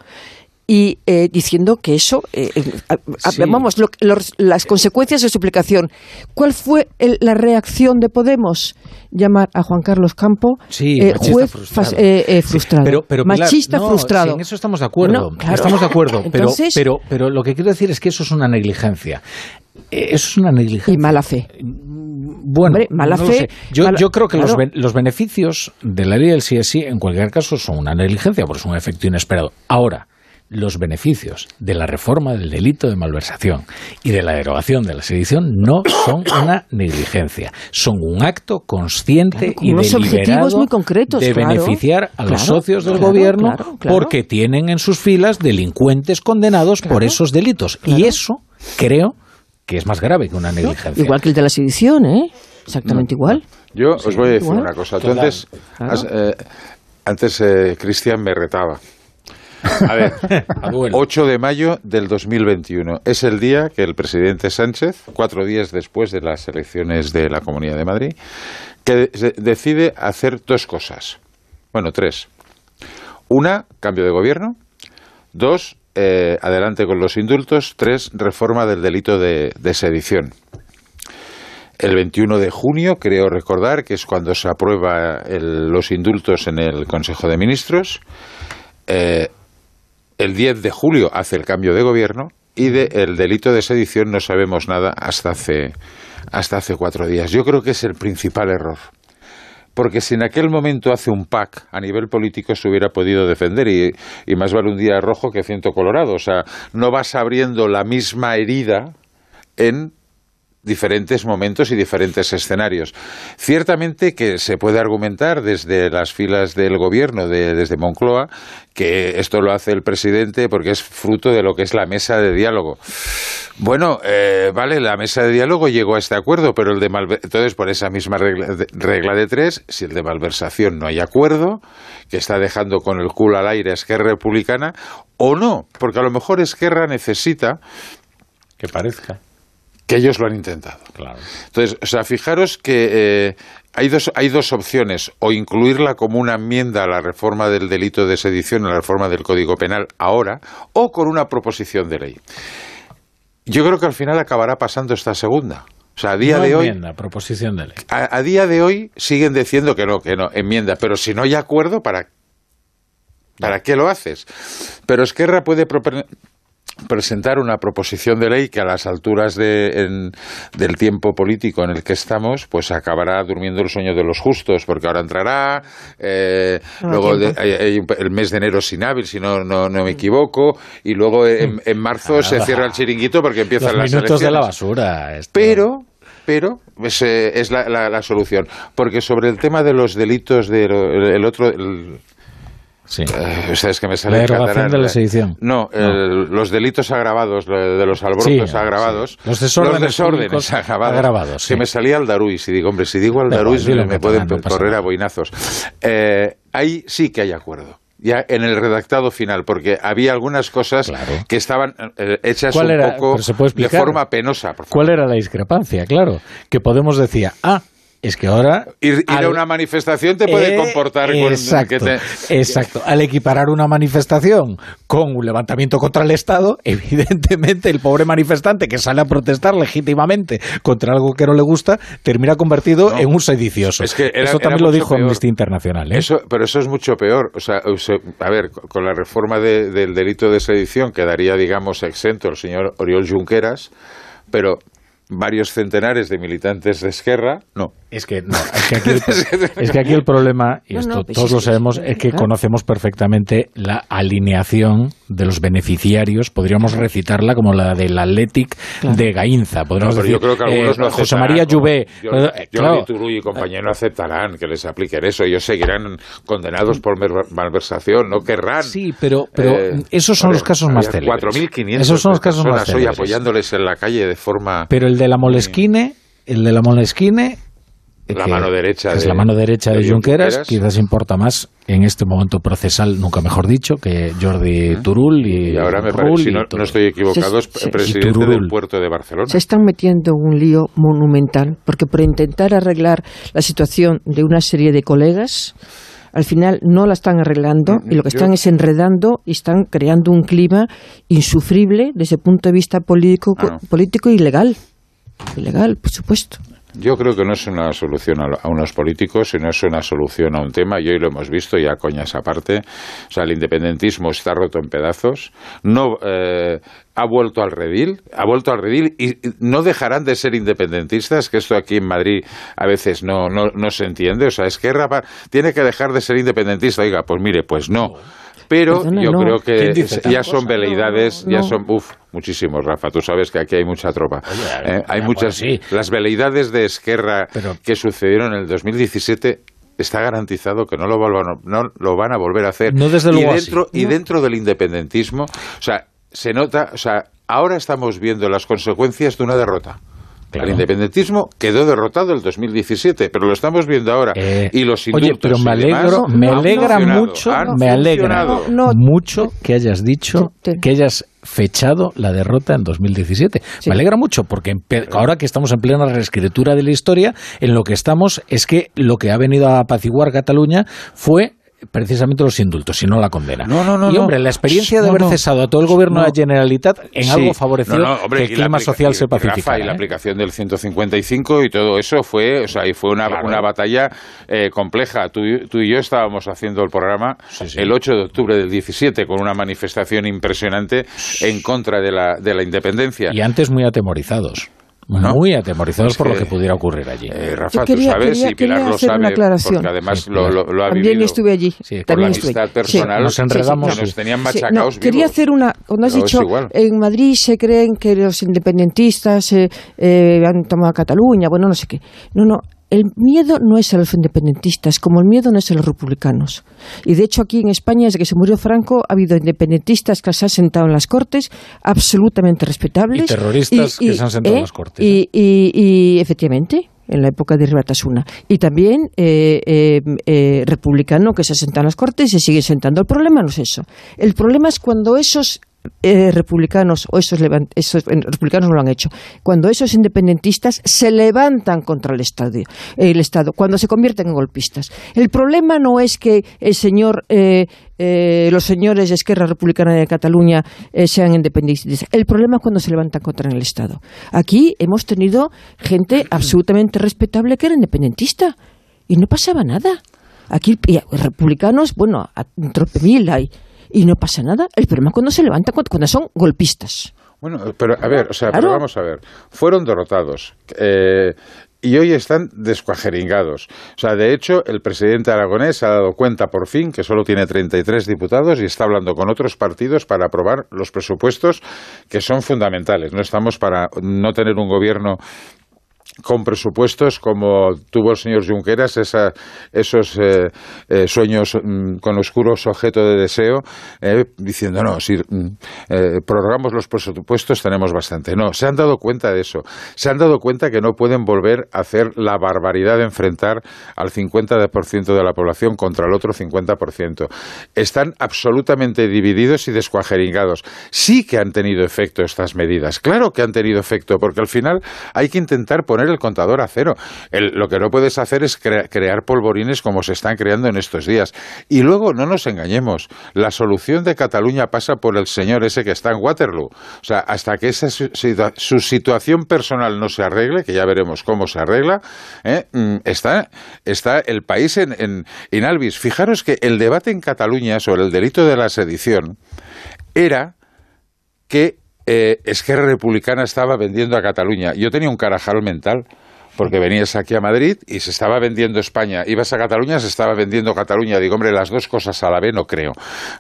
y eh, diciendo que eso, eh, eh, Sí. vamos, lo- las consecuencias de su aplicación. ¿Cuál fue el- la reacción de Podemos? Llamar a Juan Carlos Campo Sí, eh, machista juez frustrado. fas- eh, frustrado. Pero, machista no, frustrado. sí, en eso estamos de acuerdo. Claro. Estamos de acuerdo. Pero, Entonces- pero, pero lo que quiero decir es que eso es una negligencia. Eso es una negligencia. y mala fe. Bueno, Hombre, mala no lo fe, sé. Yo, mala- yo creo que los, claro. los beneficios de la ley del sí, en cualquier caso, son una negligencia, porque es un efecto inesperado. Ahora, los beneficios de la reforma del delito de malversación y de la derogación de la sedición no son una negligencia, son un acto consciente Claro, y unos deliberado objetivos muy concretos, de claro. beneficiar a los socios del claro, gobierno claro, claro. porque tienen en sus filas delincuentes condenados por esos delitos. Y eso creo que es más grave que una negligencia. Igual que el de la sedición, ¿eh? Exactamente igual. Yo os voy a decir igual. una cosa. Tú antes, Claro. has, eh, antes eh, Cristian me retaba. A ver, A duelo. 8 de mayo del 2021 es el día que el presidente Sánchez, cuatro días después de las elecciones de la Comunidad de Madrid, que decide hacer dos cosas. Bueno, tres. Una, cambio de gobierno. Dos, eh, adelante con los indultos. Tres, reforma del delito de, de sedición. El 21 de junio, creo recordar, que es cuando se aprueba el- los indultos en el Consejo de Ministros. Eh, el 10 de julio hace el cambio de gobierno y del delito de sedición no sabemos nada hasta hace, hasta hace cuatro días. Yo creo que es el principal error. Porque si en aquel momento hace un PAC a nivel político se hubiera podido defender y, y más vale un día rojo que ciento colorado. O sea, no vas abriendo la misma herida en diferentes momentos y diferentes escenarios. Ciertamente que se puede argumentar desde las filas del gobierno, de- desde Moncloa, que esto lo hace el presidente porque es fruto de lo que es la mesa de diálogo. Bueno, eh, vale, la mesa de diálogo llegó a este acuerdo, pero el de entonces por esa misma regla de, regla de tres, si el de malversación no hay acuerdo, que está dejando con el culo al aire a Esquerra Republicana, o no, porque a lo mejor Esquerra necesita Que parezca. Que ellos lo han intentado. Claro. Entonces, o sea, fijaros que eh, hay, dos, hay dos opciones, o incluirla como una enmienda a la reforma del delito de sedición, a la reforma del Código Penal ahora, o con una proposición de ley. Yo creo que al final acabará pasando esta segunda. O sea, a día No de hoy, enmienda, proposición de ley. a, a día de hoy siguen diciendo que no, que no, enmienda, pero si no hay acuerdo, ¿para, ¿para qué lo haces? Pero Esquerra puede proponer, presentar una proposición de ley que a las alturas de, en- del tiempo político en el que estamos, pues acabará durmiendo el sueño de los justos, porque ahora entrará, eh, No luego de- hay- hay el mes de enero es sin hábil, si no, no, no me equivoco, y luego en, en marzo se Nada. cierra el chiringuito porque empiezan Los las minutos de la basura. esto. Pero, pero es, eh, es la, la- la solución. Porque sobre el tema de los delitos de lo- el, el otro, el- Sí. eh, ¿sabes que me sale La en derogación catalán? de la sedición. No, el- los delitos agravados, de los alborotos Sí, agravados. sí. Los desórdenes desórdenes públicos agravados. agravados. Que me salía Aldaruis y digo, hombre, si digo Aldaruis dilo me, pueden no correr a boinazos. Eh, ahí sí que hay acuerdo. Ya en el redactado final, porque había algunas cosas Claro. que estaban eh, hechas ¿Cuál un era? poco Pero de forma penosa. Por favor. ¿Cuál era la discrepancia? Claro, que Podemos decía, ah, es que ahora... Ir, ir al- a una manifestación te puede Eh, comportar con exacto, que te- exacto. Al equiparar una manifestación con un levantamiento contra el Estado, evidentemente el pobre manifestante que sale a protestar legítimamente contra algo que no le gusta termina convertido No. en un sedicioso. Es que era- Eso también lo dijo. Amnistía Internacional. ¿eh? Eso, pero eso es mucho peor. O sea, a ver, con la reforma de- del delito de sedición quedaría, digamos, exento el señor Oriol Junqueras, pero varios centenares de militantes de Esquerra, no. Es que, no, es, que aquí el, es que aquí el problema, y No, esto no, pues todos es lo que- sabemos, es que claro. conocemos perfectamente la alineación de los beneficiarios. Podríamos recitarla como la del Athletic de Gainza. Podríamos No, pero yo decir, creo que algunos eh, no José María Lluvé. Eh, claro, Turull y compañía no aceptarán que les apliquen eso. Ellos seguirán condenados por malversación, no querrán. Sí, pero, pero Eh, esos son a los casos más célebres. 4.500 Esos son los casos más hoy apoyándoles en la calle de forma... Pero el de la Molesquine, el de la Molesquine... La que- mano derecha que es de- la mano derecha de, de Junqueras, Junqueras. quizás importa más en este momento procesal, nunca mejor dicho, que Jordi Turull y, Y ahora me parece, si no, estoy equivocado, es presidente del puerto de Barcelona. Se están metiendo en un lío monumental, porque por intentar arreglar la situación de una serie de colegas, al final no la están arreglando y lo que están es enredando y están creando un clima insufrible desde el punto de vista político, Ah, no. político y legal. Ilegal, por supuesto. Yo creo que no es una solución a, unos políticos, sino es una solución a un tema, y hoy lo hemos visto, ya coñas aparte. O sea, el independentismo está roto en pedazos, no eh, ha vuelto al redil, ha vuelto al redil y no dejarán de ser independentistas, que esto aquí en Madrid a veces no, no, no se entiende. O sea, Esquerra tiene que dejar de ser independentista. Oiga, pues mire, pues no. Pero Perdona, yo no. creo ¿Quién que ya son veleidades, No, ya son, uff, muchísimos, Rafa. Tú sabes que aquí hay mucha tropa. Oye, Eh, hay ya, muchas, pues sí. las veleidades de Esquerra Pero- que sucedieron en el 2017 está garantizado que no lo, volvan- no lo van a volver a hacer. No, desde y luego dentro, así. y dentro del independentismo, o sea, se nota, o sea, ahora estamos viendo las consecuencias de una derrota. Claro. El independentismo quedó derrotado el 2017, pero lo estamos viendo ahora. Eh, y los oye, pero me demás alegro, me alegra mucho, me alegra funcionado. No, no. mucho que hayas dicho que hayas fechado la derrota en 2017. Sí. Me alegra mucho porque ahora que estamos en plena reescritura de la historia, en lo que estamos es que lo que ha venido a apaciguar Cataluña fue precisamente los indultos y no la condena. No, no, no, y hombre, la experiencia de haber no. cesado a todo el gobierno No. de la Generalitat en Sí. algo favoreció hombre, que el la clima social se y- pacificara. y la ¿eh? aplicación del 155 y todo eso fue, o sea, y fue una, Claro. una batalla eh, compleja. Tú, tú y yo estábamos haciendo el programa Sí, sí. el 8 de octubre del 17 con una manifestación impresionante en contra de la, de la independencia. Y antes muy atemorizados. ¿No? Muy atemorizados Es por lo que- que pudiera ocurrir allí. Eh, Rafa, Yo quería- tú sabes, quería- y Pilar quería lo hacer una sabe, aclaración. porque además Sí, lo, lo- lo ha También vivido. estuve allí. Sí, por también la estuve. amistad Sí. personal Nos enredamos. que nos tenían Sí, machacados no, quería hacer una. Cuando has es dicho, en Madrid se creen que los independentistas eh, eh, han tomado Cataluña, bueno, no sé qué. No, no. El miedo no es a los independentistas, como el miedo no es a los republicanos. Y de hecho, aquí en España, desde que se murió Franco, ha habido independentistas que se han sentado en las cortes, absolutamente respetables. Y terroristas que se han sentado en las cortes, Y, y- y, efectivamente, en la época de Ribatasuna. Y también eh, eh, eh, republicano que se ha sentado en las cortes y se sigue sentando. El problema no es eso. El problema es cuando esos eh, republicanos o esos, esos eh, republicanos no lo han hecho. Cuando esos independentistas se levantan contra el Estado, el Estado cuando se convierten en golpistas. El problema no es que el señor eh, eh, los señores de Esquerra Republicana de Cataluña eh, sean independentistas. El problema es cuando se levantan contra el Estado. Aquí hemos tenido gente absolutamente respetable que era independentista y no pasaba nada. Aquí republicanos bueno a tropemil hay y no pasa nada. El problema es cuando se levantan, cuando, son golpistas. Bueno, pero a ver, o sea, Claro. pero vamos a ver. Fueron derrotados. eh, y hoy están descuajeringados. O sea, de hecho, el presidente aragonés ha dado cuenta por fin que solo tiene 33 diputados y está hablando con otros partidos para aprobar los presupuestos que son fundamentales. No estamos para no tener un gobierno con presupuestos como tuvo el señor Junqueras, esa- esos eh, eh, sueños mm, con oscuros objeto de deseo, eh, diciendo, no, si mm, prorrogamos los presupuestos tenemos bastante. No, se han dado cuenta de eso. Se han dado cuenta que no pueden volver a hacer la barbaridad de enfrentar al 50% de la población contra el otro 50%. Están absolutamente divididos y descuajeringados. Sí que han tenido efecto estas medidas. Claro que han tenido efecto, porque al final hay que intentar poner el contador a cero. Lo que no puedes hacer es crea- crear polvorines como se están creando en estos días. Y luego, no nos engañemos, la solución de Cataluña pasa por el señor ese que está en Waterloo. O sea, hasta que esa su, su situación personal no se arregle, que ya veremos cómo se arregla, ¿eh? Mm, está, está el país en, en, in albis. Fijaros que el debate en Cataluña sobre el delito de la sedición era que eh, Esquerra Republicana estaba vendiendo a Cataluña. Yo tenía un carajal mental, porque venías aquí a Madrid y se estaba vendiendo España. Ibas a Cataluña, se estaba vendiendo Cataluña. Digo, hombre, las dos cosas a la vez no creo,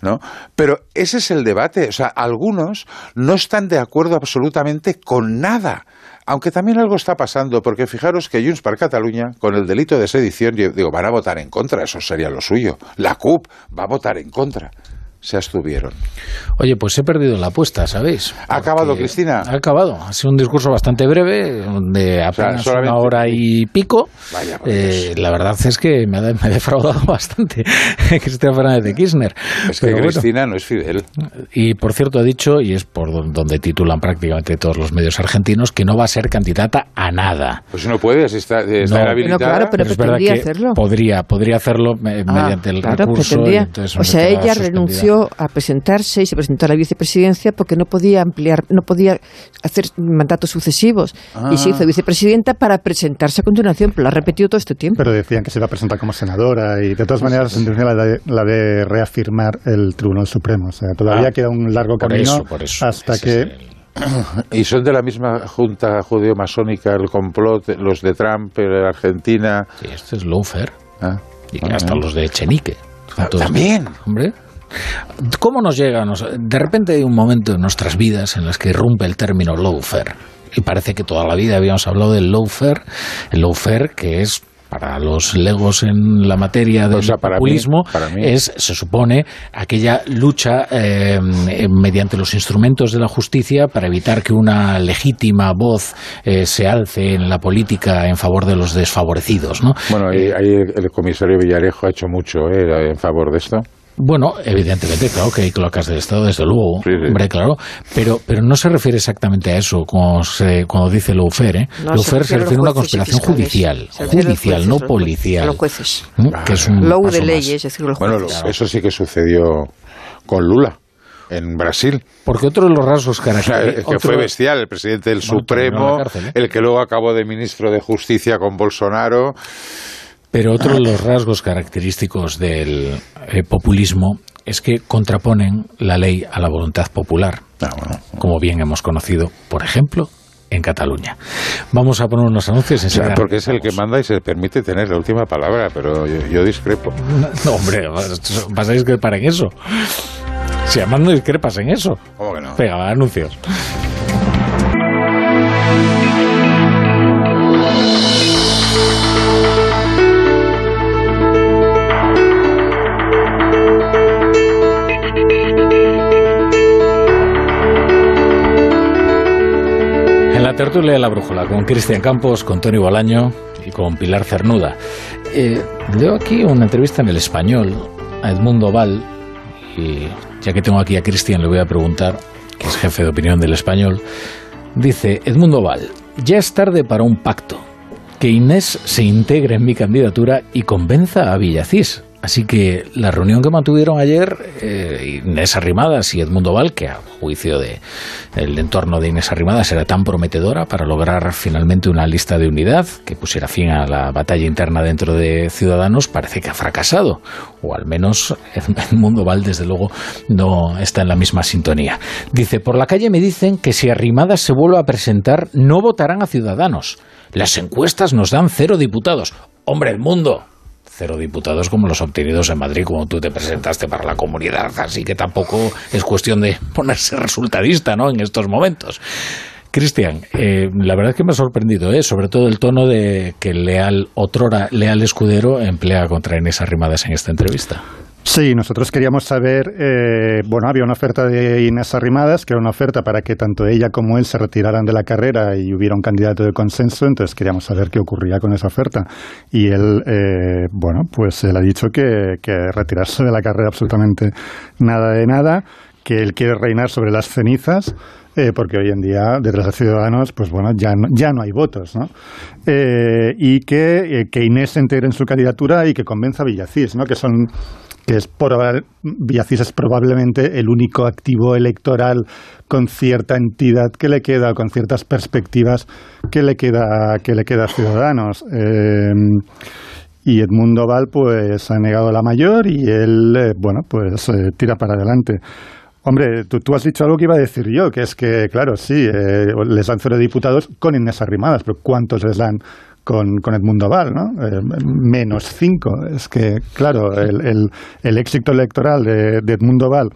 ¿no? Pero ese es el debate. O sea, algunos no están de acuerdo absolutamente con nada. Aunque también algo está pasando, porque fijaros que Junts per Cataluña, con el delito de sedición, digo, van a votar en contra, eso sería lo suyo. La CUP va a votar en contra. Se abstuvieron. Oye, pues he perdido la apuesta, ¿sabéis? ¿Ha acabado, Porque- Cristina? Ha acabado. Ha sido un discurso bastante breve, de apenas solamente- una hora y pico. Vaya, por Eh, la verdad es que me ha, me ha defraudado bastante Cristina Fernández de Kirchner. Es que Pero bueno, Cristina no es Fidel. y por cierto ha dicho, y es por don- donde titulan prácticamente todos los medios argentinos, que no va a ser candidata a nada. Pues no puede, si está, está No. claro, pero es verdad que hacerlo. podría, podría hacerlo eh, Ah, mediante el claro, recurso. entonces O sea, ella suspendida. A presentarse y se presentó a la vicepresidencia porque no podía ampliar, no podía hacer mandatos sucesivos. Y se Ah. hizo vicepresidenta para presentarse a continuación, pero lo ha repetido todo este tiempo. Pero decían que se iba a presentar como senadora y de todas maneras la la de, la de reafirmar el Tribunal Supremo. O sea, todavía Ah, queda un largo por camino eso, por eso. hasta Ese que es el- Y son de la misma junta judeo-masónica, el complot, los de Trump, eh, Argentina. Sí, este es Lofer. Ah, Y hasta los de Chenique. Todos- También. Hombre. ¿Cómo nos llega? De repente hay un momento en nuestras vidas en las que irrumpe el término lawfare. Y parece que toda la vida habíamos hablado del lawfare. El lawfare, que es para los legos en la materia del O sea, para mí- populismo, para mí. es, se supone, aquella lucha eh, eh, mediante los instrumentos de la justicia para evitar que una legítima voz eh, se alce en la política en favor de los desfavorecidos, ¿no? Bueno, ahí, ahí el, el comisario Villarejo ha hecho mucho eh, en favor de esto. Bueno, evidentemente, claro que hay cloacas del Estado, desde luego, Sí, sí. hombre, claro, pero, pero no se refiere exactamente a eso cuando, se, cuando dice lawfare, ¿eh? No, se refiere a una conspiración judicial, judicial, jueces, no a los jueces, policial, los jueces. ¿m? que es un Low de más. leyes, es decir, los Bueno, jueces. lo- eso sí que sucedió con Lula en Brasil. Porque otro de los rasgos O sea, característicos... que fue bestial, el presidente del Bueno, Supremo, cárcel, ¿eh? el que luego acabó de ministro de Justicia con Bolsonaro. Pero otro de los rasgos característicos del eh, populismo es que contraponen la ley a la voluntad popular, Ah, bueno. como bien hemos conocido, por ejemplo, en Cataluña. Vamos a poner unos anuncios enseguida porque es el que manda y se permite tener la última palabra, pero yo, yo discrepo. No, hombre, vas a discrepar en eso. Si además no discrepas en eso. ¿Cómo que no? Venga, va, anuncios. Tertulia de la brújula, con Cristian Campos, con Tony Bolaño y con Pilar Cernuda. Eh, leo aquí una entrevista en el español a Edmundo Val, y ya que tengo aquí a Cristian, le voy a preguntar, que es jefe de opinión del español. Dice Edmundo Val, ya es tarde para un pacto. Que Inés se integre en mi candidatura y convenza a Villacís. Así que la reunión que mantuvieron ayer eh, Inés Arrimadas y Edmundo Val, que a juicio de el entorno de Inés Arrimadas era tan prometedora para lograr finalmente una lista de unidad que pusiera fin a la batalla interna dentro de Ciudadanos, parece que ha fracasado. O al menos Edmundo Val, desde luego, no está en la misma sintonía. Dice, por la calle me dicen que si Arrimadas se vuelve a presentar, no votarán a Ciudadanos. Las encuestas nos dan cero diputados. Hombre, el mundo, cero diputados como los obtenidos en Madrid, como tú te presentaste para la comunidad. Así que tampoco es cuestión de ponerse resultadista ¿no? en estos momentos. Cristian, eh, la verdad es que me ha sorprendido, ¿eh? sobre todo el tono de que Leal, otrora Leal Escudero, emplea contra Inés Arrimadas en esta entrevista. Sí, nosotros queríamos saber, eh, bueno, había una oferta de Inés Arrimadas, que era una oferta para que tanto ella como él se retiraran de la carrera y hubiera un candidato de consenso, entonces queríamos saber qué ocurría con esa oferta. Y él, eh, bueno, pues él ha dicho que, que retirarse de la carrera absolutamente nada de nada, que él quiere reinar sobre las cenizas, eh, porque hoy en día detrás de Ciudadanos, pues bueno, ya no, ya no hay votos, ¿no? Eh, y que, eh, que Inés se en su candidatura y que convenza a Villacís, ¿no? Que son es Villacís es probablemente el único activo electoral con cierta entidad que le queda, con ciertas perspectivas que le queda, que le a Ciudadanos. Eh, y Edmundo Val pues ha negado la mayor y él, eh, bueno, pues eh, tira para adelante. Hombre, tú, has dicho algo que iba a decir yo, que es que, claro, sí, les dan cero diputados con Inés Arrimadas, pero ¿cuántos les dan con, con Edmundo Val, ¿no? Eh, menos cinco. Es que, claro, el, el, el éxito electoral de, de, Edmundo Val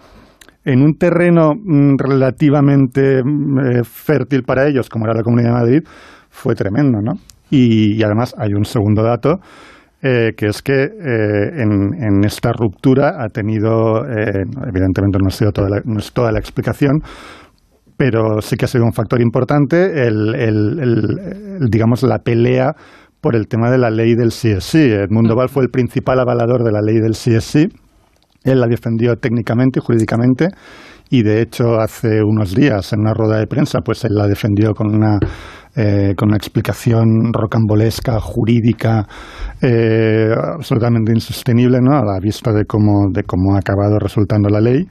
en un terreno mm, relativamente eh, fértil para ellos, como era la Comunidad de Madrid, fue tremendo, ¿no? Y, además hay un segundo dato, eh, que es que en, en, esta ruptura ha tenido, evidentemente no, ha sido toda la, no es toda la explicación, pero sí que ha sido un factor importante el, el, el, digamos, la pelea por el tema de la ley del CSI. Edmundo Val fue el principal avalador de la ley del CSI. Él la defendió técnicamente y jurídicamente y de hecho hace unos días en una rueda de prensa pues él la defendió con una eh, con una explicación rocambolesca, jurídica, eh, absolutamente insostenible, ¿no? a la vista de cómo, de cómo ha acabado resultando la ley.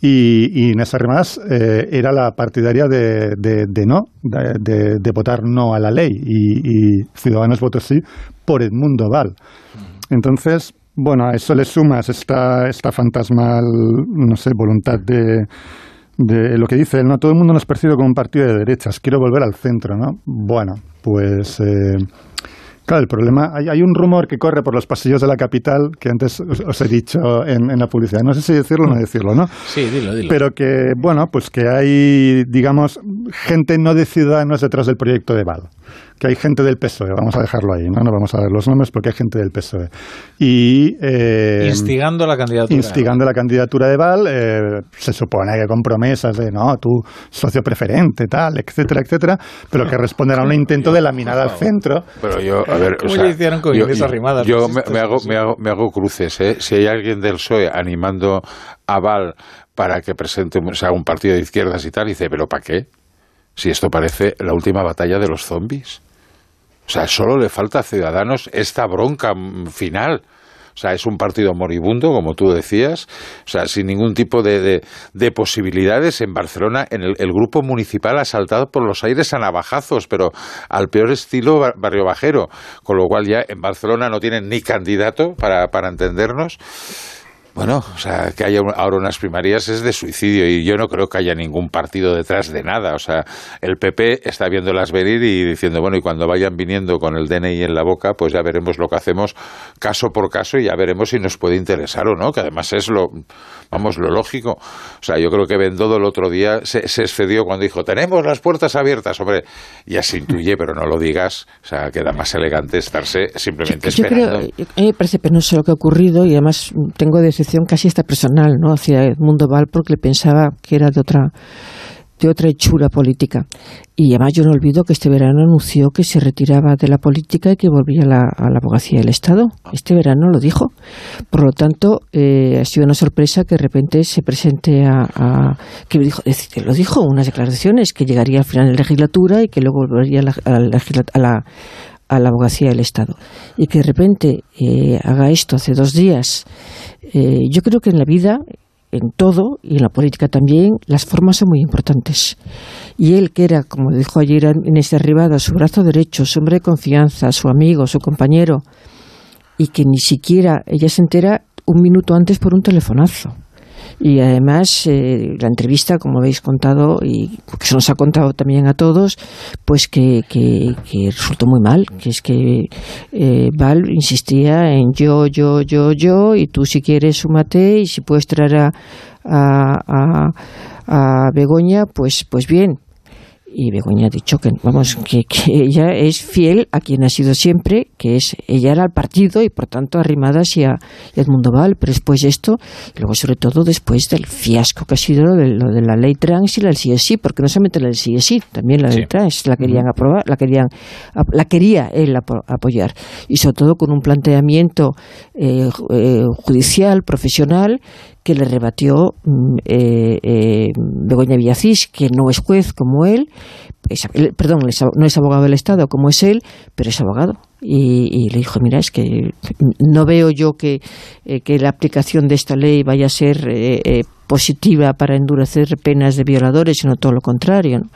Y, y Inés Arrimadas eh, era la partidaria de, de, de no, de, de, votar no a la ley. Y, y Ciudadanos votó sí por Edmundo Val. Entonces, bueno, a eso le sumas esta, esta fantasmal, no sé, voluntad de, de lo que dice él, ¿no? Todo el mundo nos percibe como un partido de derechas, quiero volver al centro, ¿no? Bueno, pues... Eh, Claro, el problema, hay, hay, un rumor que corre por los pasillos de la capital que antes os, os he dicho en, en, la publicidad. No sé si decirlo o no decirlo, ¿no? Sí, dilo, dilo. Pero que, bueno, pues que hay, digamos, gente no de ciudadanos detrás del proyecto de Val que hay gente del PSOE, vamos a dejarlo ahí, no, no vamos a ver los nombres porque hay gente del PSOE. Y, eh, instigando la candidatura. Instigando la candidatura de Val, eh, se supone que con promesas de, no, tu socio preferente, tal, etcétera, etcétera, pero que responderá a un intento de laminar al centro. Pero yo, a ver, ¿cómo o sea, le hicieron con yo, Arrimadas? Yo me, me, hago, me, hago, me hago cruces, ¿eh? Si hay alguien del PSOE animando a Val para que presente o sea, un partido de izquierdas y tal, dice, ¿pero para qué? Si esto parece la última batalla de los zombies. O sea, solo le falta a Ciudadanos esta bronca final. O sea, es un partido moribundo, como tú decías, o sea, sin ningún tipo de, de, de posibilidades. En Barcelona, en el, el, grupo municipal ha saltado por los aires a navajazos, pero al peor estilo barrio bajero. Con lo cual ya en Barcelona no tienen ni candidato, para, para entendernos. Bueno, o sea, que haya ahora unas primarias es de suicidio y yo no creo que haya ningún partido detrás de nada. O sea, el PP está viéndolas venir y diciendo, bueno, y cuando vayan viniendo con el DNI en la boca, pues ya veremos lo que hacemos caso por caso y ya veremos si nos puede interesar o no, que además es lo, vamos, lo lógico. O sea, yo creo que Bendodo el otro día se, se excedió cuando dijo, tenemos las puertas abiertas, hombre, ya se intuye, pero no lo digas. O sea, queda más elegante estarse simplemente yo, yo esperando. Creo, me parece penoso lo que ha ocurrido y además tengo decepción casi esta personal ¿no? hacia Edmundo Val porque le pensaba que era de otra de otra hechura política. Y además yo no olvido que este verano anunció que se retiraba de la política y que volvía a la, abogacía del Estado. Este verano lo dijo. Por lo tanto, eh, ha sido una sorpresa que de repente se presente a... a que dijo, lo dijo, unas declaraciones, que llegaría al final de la legislatura y que luego volvería a la, a la, a la abogacía del Estado. Y que de repente eh, haga esto hace dos días, eh, yo creo que en la vida, en todo, y en la política también, las formas son muy importantes. Y él, que era, como dijo ayer Inés de Arribada, su brazo derecho, su hombre de confianza, su amigo, su compañero, y que ni siquiera ella se entera un minuto antes por un telefonazo. Y además, eh, la entrevista, como habéis contado, y que se nos ha contado también a todos, pues que, que, resultó muy mal, que es que eh, Val insistía en yo, yo, yo, yo, y tú si quieres súmate, y si puedes traer a, a, a, a Begoña, pues, pues bien, y Begoña ha dicho que vamos que, que, ella es fiel a quien ha sido siempre que es ella era el partido y por tanto arrimada hacia Edmundo Val pero después de esto y luego sobre todo después del fiasco que ha sido lo de, lo de la ley trans y la del CSI porque no solamente la del CSI también la sí. ley trans la querían aprobar la querían la quería él apoyar. Y sobre todo con un planteamiento eh, eh, judicial profesional que le rebatió eh, eh, Begoña Villacís, que no es juez como él, perdón, no es abogado del Estado como es él, pero es abogado. Y, le dijo, mira, es que no veo yo que, eh, que la aplicación de esta ley vaya a ser positiva para endurecer penas de violadores, sino todo lo contrario. ¿no?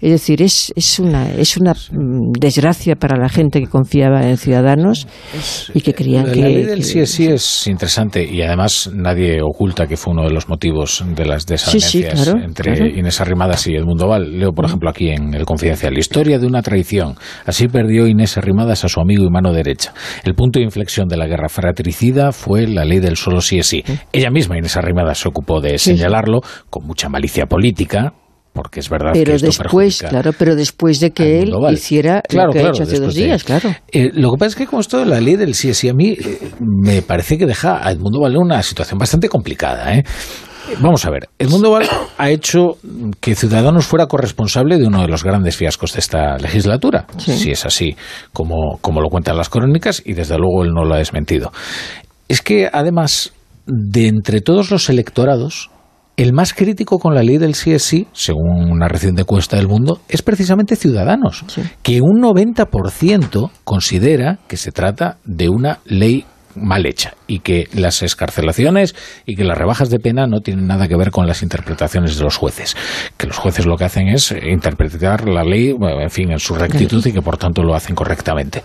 Es decir, es, es una, es una desgracia para la gente que confiaba en ciudadanos es, y que creían la que... La ley del sí, que, sí es interesante y además nadie oculta que fue uno de los motivos de las desavenencias sí, sí, claro, entre claro. Inés Arrimadas y Edmundo Val. Leo, por ejemplo, aquí en El Confidencial, la historia de una traición. Así perdió Inés Arrimadas a su amigo y mano derecha. El punto de inflexión de la guerra fratricida fue la ley del solo sí es sí. Ella misma, Inés Arrimadas, se ocupó de señalarlo con mucha malicia política, porque es verdad pero que esto después claro pero después de que él hiciera claro, lo que claro, ha hecho hace dos días claro eh, lo que pasa es que con esto de la ley del sí es sí a mí eh, me parece que deja a Edmundo Val una situación bastante complicada ¿eh? Vamos a ver, Edmundo Val ha hecho que Ciudadanos fuera corresponsable de uno de los grandes fiascos de esta legislatura, sí. si es así como, como lo cuentan las crónicas, y desde luego él no lo ha desmentido. Es que además, de entre todos los electorados, el más crítico con la ley del sí es sí, según una reciente encuesta del mundo, es precisamente Ciudadanos, sí. que un 90% considera que se trata de una ley mal hecha y que las escarcelaciones y que las rebajas de pena no tienen nada que ver con las interpretaciones de los jueces, que los jueces lo que hacen es interpretar la ley, en fin, en su rectitud y que por tanto lo hacen correctamente.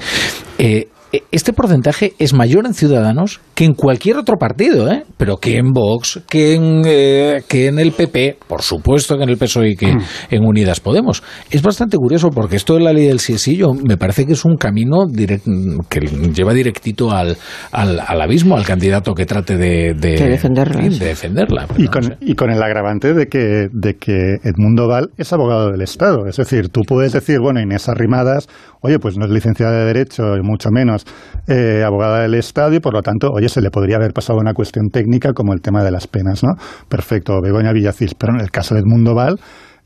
Eh, este porcentaje es mayor en Ciudadanos que en cualquier otro partido, ¿eh? pero que en Vox, que en, eh, que en el PP, por supuesto que en el PSOE y que mm. en Unidas Podemos. Es bastante curioso porque esto de la ley del sí, sí yo me parece que es un camino direct, que lleva directito al, al, al, abismo, al candidato que trate de, de, de defenderla. De defenderla y, con, no sé. y con el agravante de que, de que Edmundo Val es abogado del Estado. Es decir, tú puedes decir, bueno, Inés Arrimadas, oye, pues no es licenciada de Derecho y mucho menos eh, abogada del Estado y por lo tanto, oye, se le podría haber pasado una cuestión técnica como el tema de las penas, ¿no? Perfecto, Begoña Villacís, pero en el caso de Edmundo Val,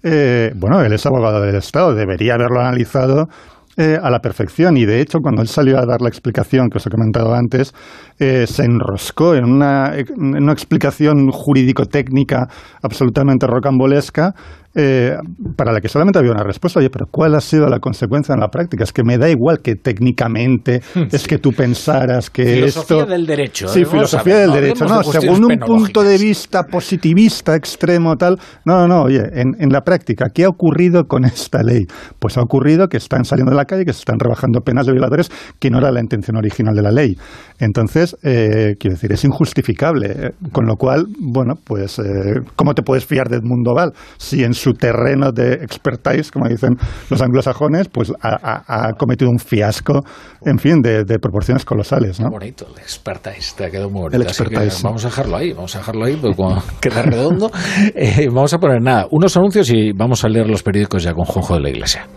eh, bueno, él es abogado del Estado, debería haberlo analizado eh, a la perfección y de hecho cuando él salió a dar la explicación que os he comentado antes se enroscó en una, en una explicación jurídico-técnica absolutamente rocambolesca eh, para la que solamente había una respuesta. Oye, pero ¿cuál ha sido la consecuencia en la práctica? Es que me da igual que técnicamente sí. es que tú pensaras que filosofía esto... del derecho. Sí, filosofía del no, derecho. No, de según un punto de vista positivista, extremo, tal. No, no, no. Oye, en, en, la práctica, ¿qué ha ocurrido con esta ley? Pues ha ocurrido que están saliendo de la calle, que se están rebajando penas de violadores, que no era la intención original de la ley. Entonces, eh, quiero decir, es injustificable. Con lo cual, bueno, pues, eh, ¿cómo te puedes fiar de Edmundo Val? Si en su terreno de expertise, como dicen los anglosajones, pues ha, ha, ha cometido un fiasco, en fin, de, de proporciones colosales. ¿no? Bonito, el expertise, te ha quedado muy bonito. El expertise. Vamos a dejarlo ahí, vamos a dejarlo ahí, porque como queda redondo. Eh, vamos a poner nada, unos anuncios y vamos a leer los periódicos ya con Juanjo de la Iglesia.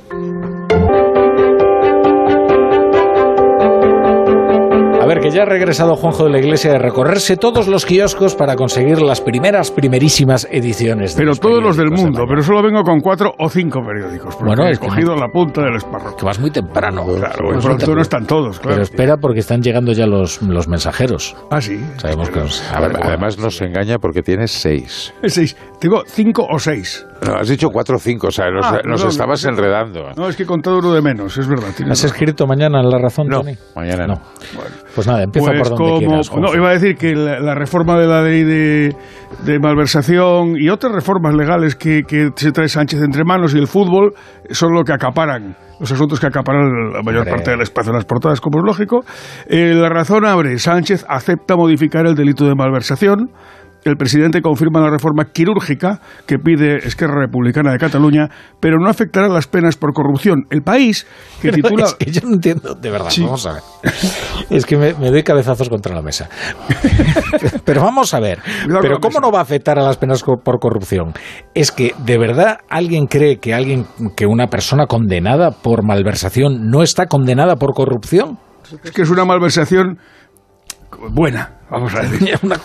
A ver, que ya ha regresado Juanjo de la Iglesia de recorrerse todos los kioscos para conseguir las primeras, primerísimas ediciones. De pero los todos los del de mundo, pero solo vengo con cuatro o cinco periódicos. Bueno, he es que no- la punta del esparro. Que vas muy temprano. Claro, muy pronto no temprano. están todos, claro. Pero espera porque están llegando ya los, los mensajeros. Ah, sí. Sabemos que nos- a ver, Además nos engaña porque tiene seis. Seis. Tengo cinco o seis. No, has dicho cuatro o cinco, o sea, nos, Ah, nos perdón. estabas enredando. No, es que he contado uno de menos, es verdad. ¿Has razón. escrito mañana en La Razón, No, Tony? mañana no. Pues nada, empieza Pues por donde como- quieras. no, iba a decir que la, la reforma de la ley de, de malversación y otras reformas legales que, que se trae Sánchez entre manos y el fútbol son lo que acaparan, los asuntos que acaparan la mayor Hombre. parte del espacio en las portadas, como es lógico. Eh, la razón abre, Sánchez acepta modificar el delito de malversación. El presidente confirma la reforma quirúrgica que pide Esquerra Republicana de Cataluña, pero no afectará las penas por corrupción. El país, que Pero titula... Es que yo no entiendo, de verdad, Sí. vamos a ver. Es que me, me doy cabezazos contra la mesa. Pero vamos a ver. Cuidado Pero ¿cómo no va a afectar a las penas por corrupción? Es que, ¿de verdad alguien cree que alguien, que una persona condenada por malversación no está condenada por corrupción? Es que es una malversación buena, vamos a decir. Una.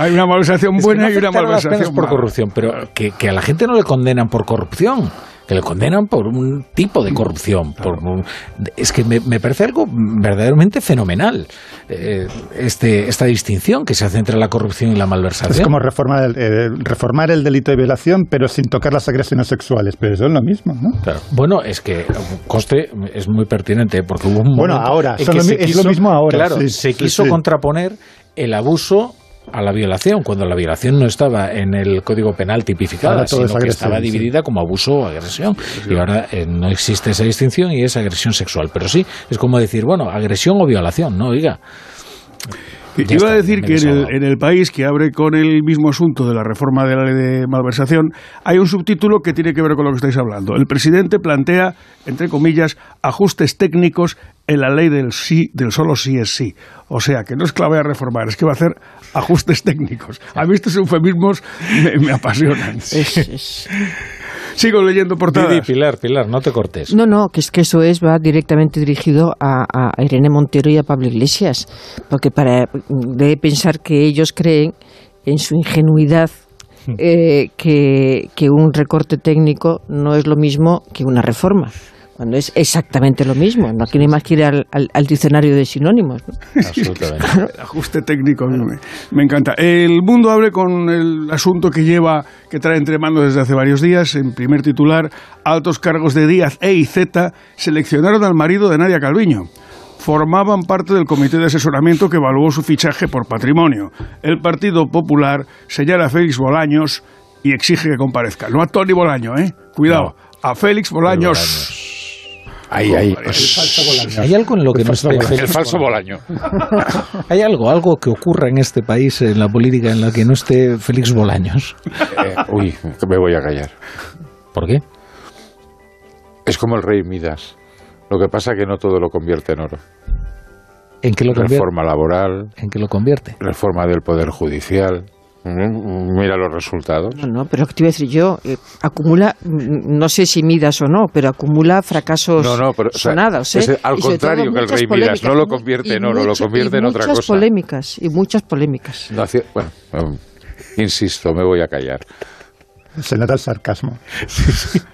Hay una malversación Es que buena no y una a las penas malversación por mala. corrupción, pero que, que a la gente no le condenan por corrupción, que le condenan por un tipo de corrupción. Por un- es que me, me parece algo verdaderamente fenomenal eh, este, esta distinción que se hace entre la corrupción y la malversación. Es como reformar el, eh, reformar el delito de violación, pero sin tocar las agresiones sexuales. Pero eso es lo mismo, ¿no? Claro. Bueno, es que coste es muy pertinente porque hubo un Bueno, ahora, que lo es lo mismo ahora, Claro, sí, se sí, quiso sí. contraponer el abuso a la violación, cuando la violación no estaba en el Código Penal tipificada, todo sino que estaba sí. dividida como abuso o agresión. Y ahora eh, no existe esa distinción y es agresión sexual. Pero sí, es como decir, bueno, agresión o violación, ¿no? Oiga. Iba está, a decir que en el, desahogado. en el país que abre con el mismo asunto de la reforma de la ley de malversación, hay un subtítulo que tiene que ver con lo que estáis hablando. El presidente plantea, entre comillas, ajustes técnicos en la ley del sí, del solo sí es sí. O sea, que no es clave a reformar, es que va a hacer ajustes técnicos. A mí estos eufemismos me, me apasionan. Es- es- Sigo leyendo Didi, portadas. Pilar, Pilar, no te cortes. No, no, que es que eso es va directamente dirigido a, a Irene Montero y a Pablo Iglesias, porque para debe pensar que ellos creen en su ingenuidad eh, que, que un recorte técnico no es lo mismo que una reforma, cuando es exactamente lo mismo. No tiene más que ir al, al- al diccionario de sinónimos. ¿no? Absolutamente. Ajuste técnico, a mí me, me encanta. El mundo abre con el asunto que lleva, que trae entre manos desde hace varios días. En primer titular, altos cargos de Díaz E y Z seleccionaron al marido de Nadia Calviño. Formaban parte del comité de asesoramiento que evaluó su fichaje por patrimonio. El Partido Popular señala a Félix Bolaños y exige que comparezca. No a Tony Bolaño, ¿eh? Cuidado. A Félix Bolaños. Ahí, ahí. Hay algo en lo que no esté El Félix falso Bolaño. Hay algo, algo que ocurra en este país, en la política, en la que no esté Félix Bolaños. Eh, uy, me voy a callar. ¿Por qué? Es como el rey Midas. Lo que pasa que no todo lo convierte en oro. ¿En qué lo convierte? Reforma laboral, ¿En qué lo convierte? reforma del Poder Judicial. Mm, Mira los resultados. No, no, pero ¿qué te iba a decir yo? Eh, acumula, mm, no sé si midas o no, pero acumula fracasos No, no, pero, o sea, sonados. ¿eh? es al Y sobre todo contrario que el muchas rey Midas, polémicas, no lo convierte en oro, lo mucha- convierte y en otra muchas cosa. polémicas, y muchas polémicas. No hacía- bueno, um, insisto, me voy a callar. Se nota el sarcasmo. Es-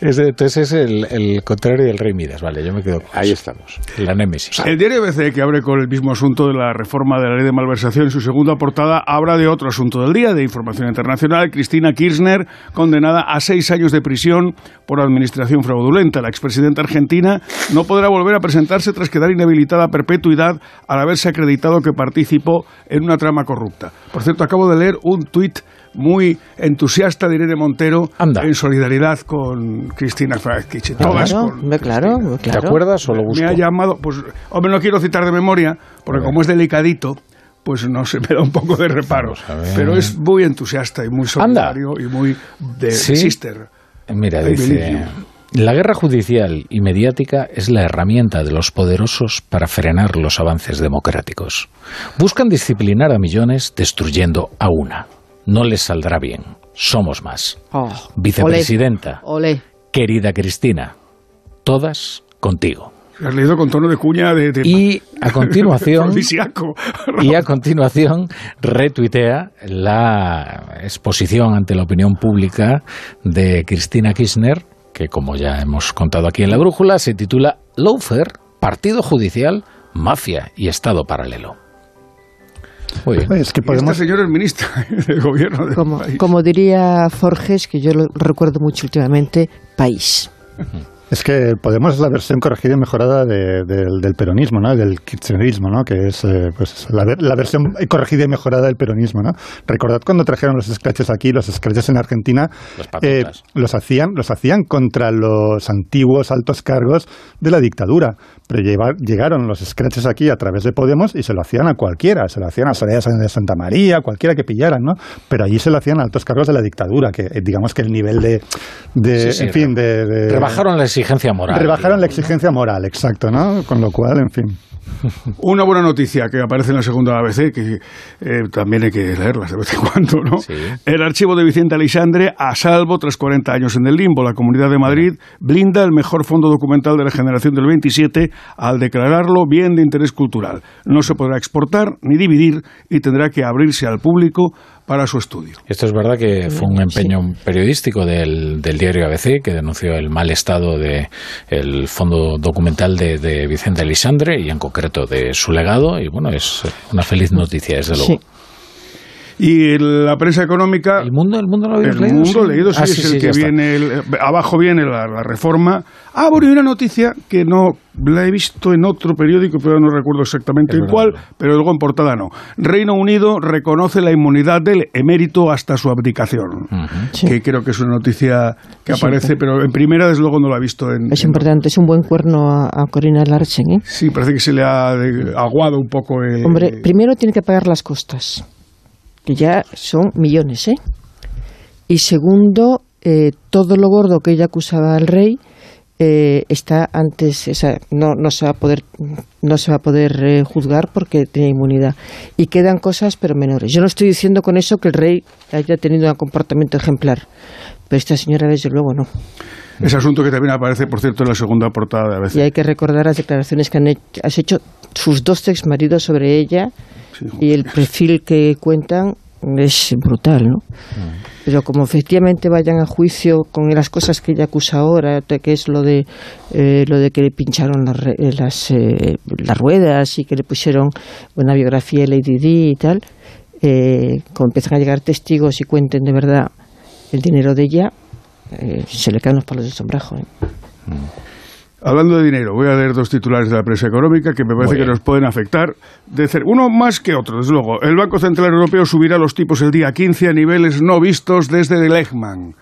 entonces es el, el contrario del rey Midas. Vale, yo me quedo con Ahí eso. estamos. La némesis. El diario ABC, que abre con el mismo asunto de la reforma de la ley de malversación, en su segunda portada habla de otro asunto del día, de información internacional. Cristina Kirchner, condenada a seis años de prisión por administración fraudulenta. La expresidenta argentina no podrá volver a presentarse tras quedar inhabilitada a perpetuidad al haberse acreditado que participó en una trama corrupta. Por cierto, acabo de leer un tuit muy entusiasta de Irene Montero Anda. en solidaridad con Cristina Fernández. Todas Claro, con claro, Cristina. ¿Te claro. acuerdas o lo busco? Me ha llamado, pues, hombre, no quiero citar de memoria, porque como es delicadito, pues no se me da un poco de reparo. Vamos a ver. Pero es muy entusiasta y muy solidario y muy de Sí. sister. Mira, I dice... La guerra judicial y mediática es la herramienta de los poderosos para frenar los avances democráticos. Buscan disciplinar a millones destruyendo a una. No les saldrá bien. Somos más. Oh, Vicepresidenta, Olé. olé. querida Cristina, todas contigo. Has leído con tono de cuña de... de Y a continuación... Y a continuación retuitea la exposición ante la opinión pública de Cristina Kirchner, que como ya hemos contado aquí en la brújula, se titula Lawfare, Partido Judicial, Mafia y Estado Paralelo. Muy bien. Es que podemos... Esta señora es ministra del gobierno del Como, país. como diría Forges, que yo lo recuerdo mucho últimamente, país. Es que Podemos es la versión corregida y mejorada de- del, del peronismo, ¿no? Del kirchnerismo, ¿no? Que es eh, pues, la, la versión corregida y mejorada del peronismo, ¿no? Recordad cuando trajeron los scratches aquí, los scratches en Argentina, Los eh, los hacían, los hacían contra los antiguos altos cargos de la dictadura. Pero llevar- llegaron los scratches aquí a través de Podemos y se lo hacían a cualquiera, se lo hacían a Soraya de Santa María, cualquiera que pillaran, ¿no? Pero allí se lo hacían a altos cargos de la dictadura, que eh, digamos que el nivel de, de Sí, sí, en fin, de, de- Rebajaron la exigencia moral. Rebajaron la exigencia moral, exacto, ¿no? Con lo cual, en fin. Una buena noticia que aparece en la segunda ABC, que eh, también hay que leerlas de vez en cuando, ¿no? Sí. El archivo de Vicente Aleixandre a salvo tras 40 años en el limbo. La Comunidad de Madrid blinda el mejor fondo documental de la generación del 27 al declararlo bien de interés cultural. No se podrá exportar ni dividir y tendrá que abrirse al público para su estudio. Esto es verdad que fue un empeño periodístico del, del diario ABC que denunció el mal estado de el fondo documental de, de Vicente Elisandre y en concreto de su legado y bueno es una feliz noticia desde luego. Sí. Y en la prensa económica... El mundo, el mundo lo habías El leído. mundo sí? leído sí Ah, es el que viene, el- abajo viene la, la reforma. Ah, bueno, y una noticia que no la he visto en otro periódico, pero no recuerdo exactamente verdad, cuál, pero luego en portada no. Reino Unido reconoce la inmunidad del emérito hasta su abdicación. Que creo que es una noticia que Es aparece, pero en primera, desde luego, no la he visto en. Es en- importante, es un buen cuerno a, a Corina Larsen. ¿eh? Sí, parece que se le ha eh, aguado un poco. el- Hombre, primero tiene que pagar las costas, ya son millones, ¿eh? Y segundo, eh, todo lo gordo que ella acusaba al rey eh, está antes, o sea, no, no se va a poder, no se va a poder eh, juzgar porque tiene inmunidad. Y quedan cosas, pero menores. Yo no estoy diciendo con eso que el rey haya tenido un comportamiento ejemplar, pero esta señora desde luego no. Ese asunto que también aparece, por cierto, en la segunda portada de ABC. Y hay que recordar las declaraciones que han hecho, has hecho sus dos exmaridos sobre ella Sí, y el perfil que cuentan es brutal, ¿no? Pero como efectivamente vayan a juicio con las cosas que ella acusa ahora, que es lo de eh, lo de que le pincharon las eh, las, eh, las ruedas y que le pusieron una biografía de Lady Di y tal, eh, como empiezan a llegar testigos y cuenten de verdad el dinero de ella, eh, se le caen los palos del sombrajo. ¿eh? Hablando de dinero, voy a leer dos titulares de la prensa económica que me parece que nos pueden afectar. De uno más que otro, desde luego. El Banco Central Europeo subirá los tipos el día 15 a niveles no vistos desde Lehman.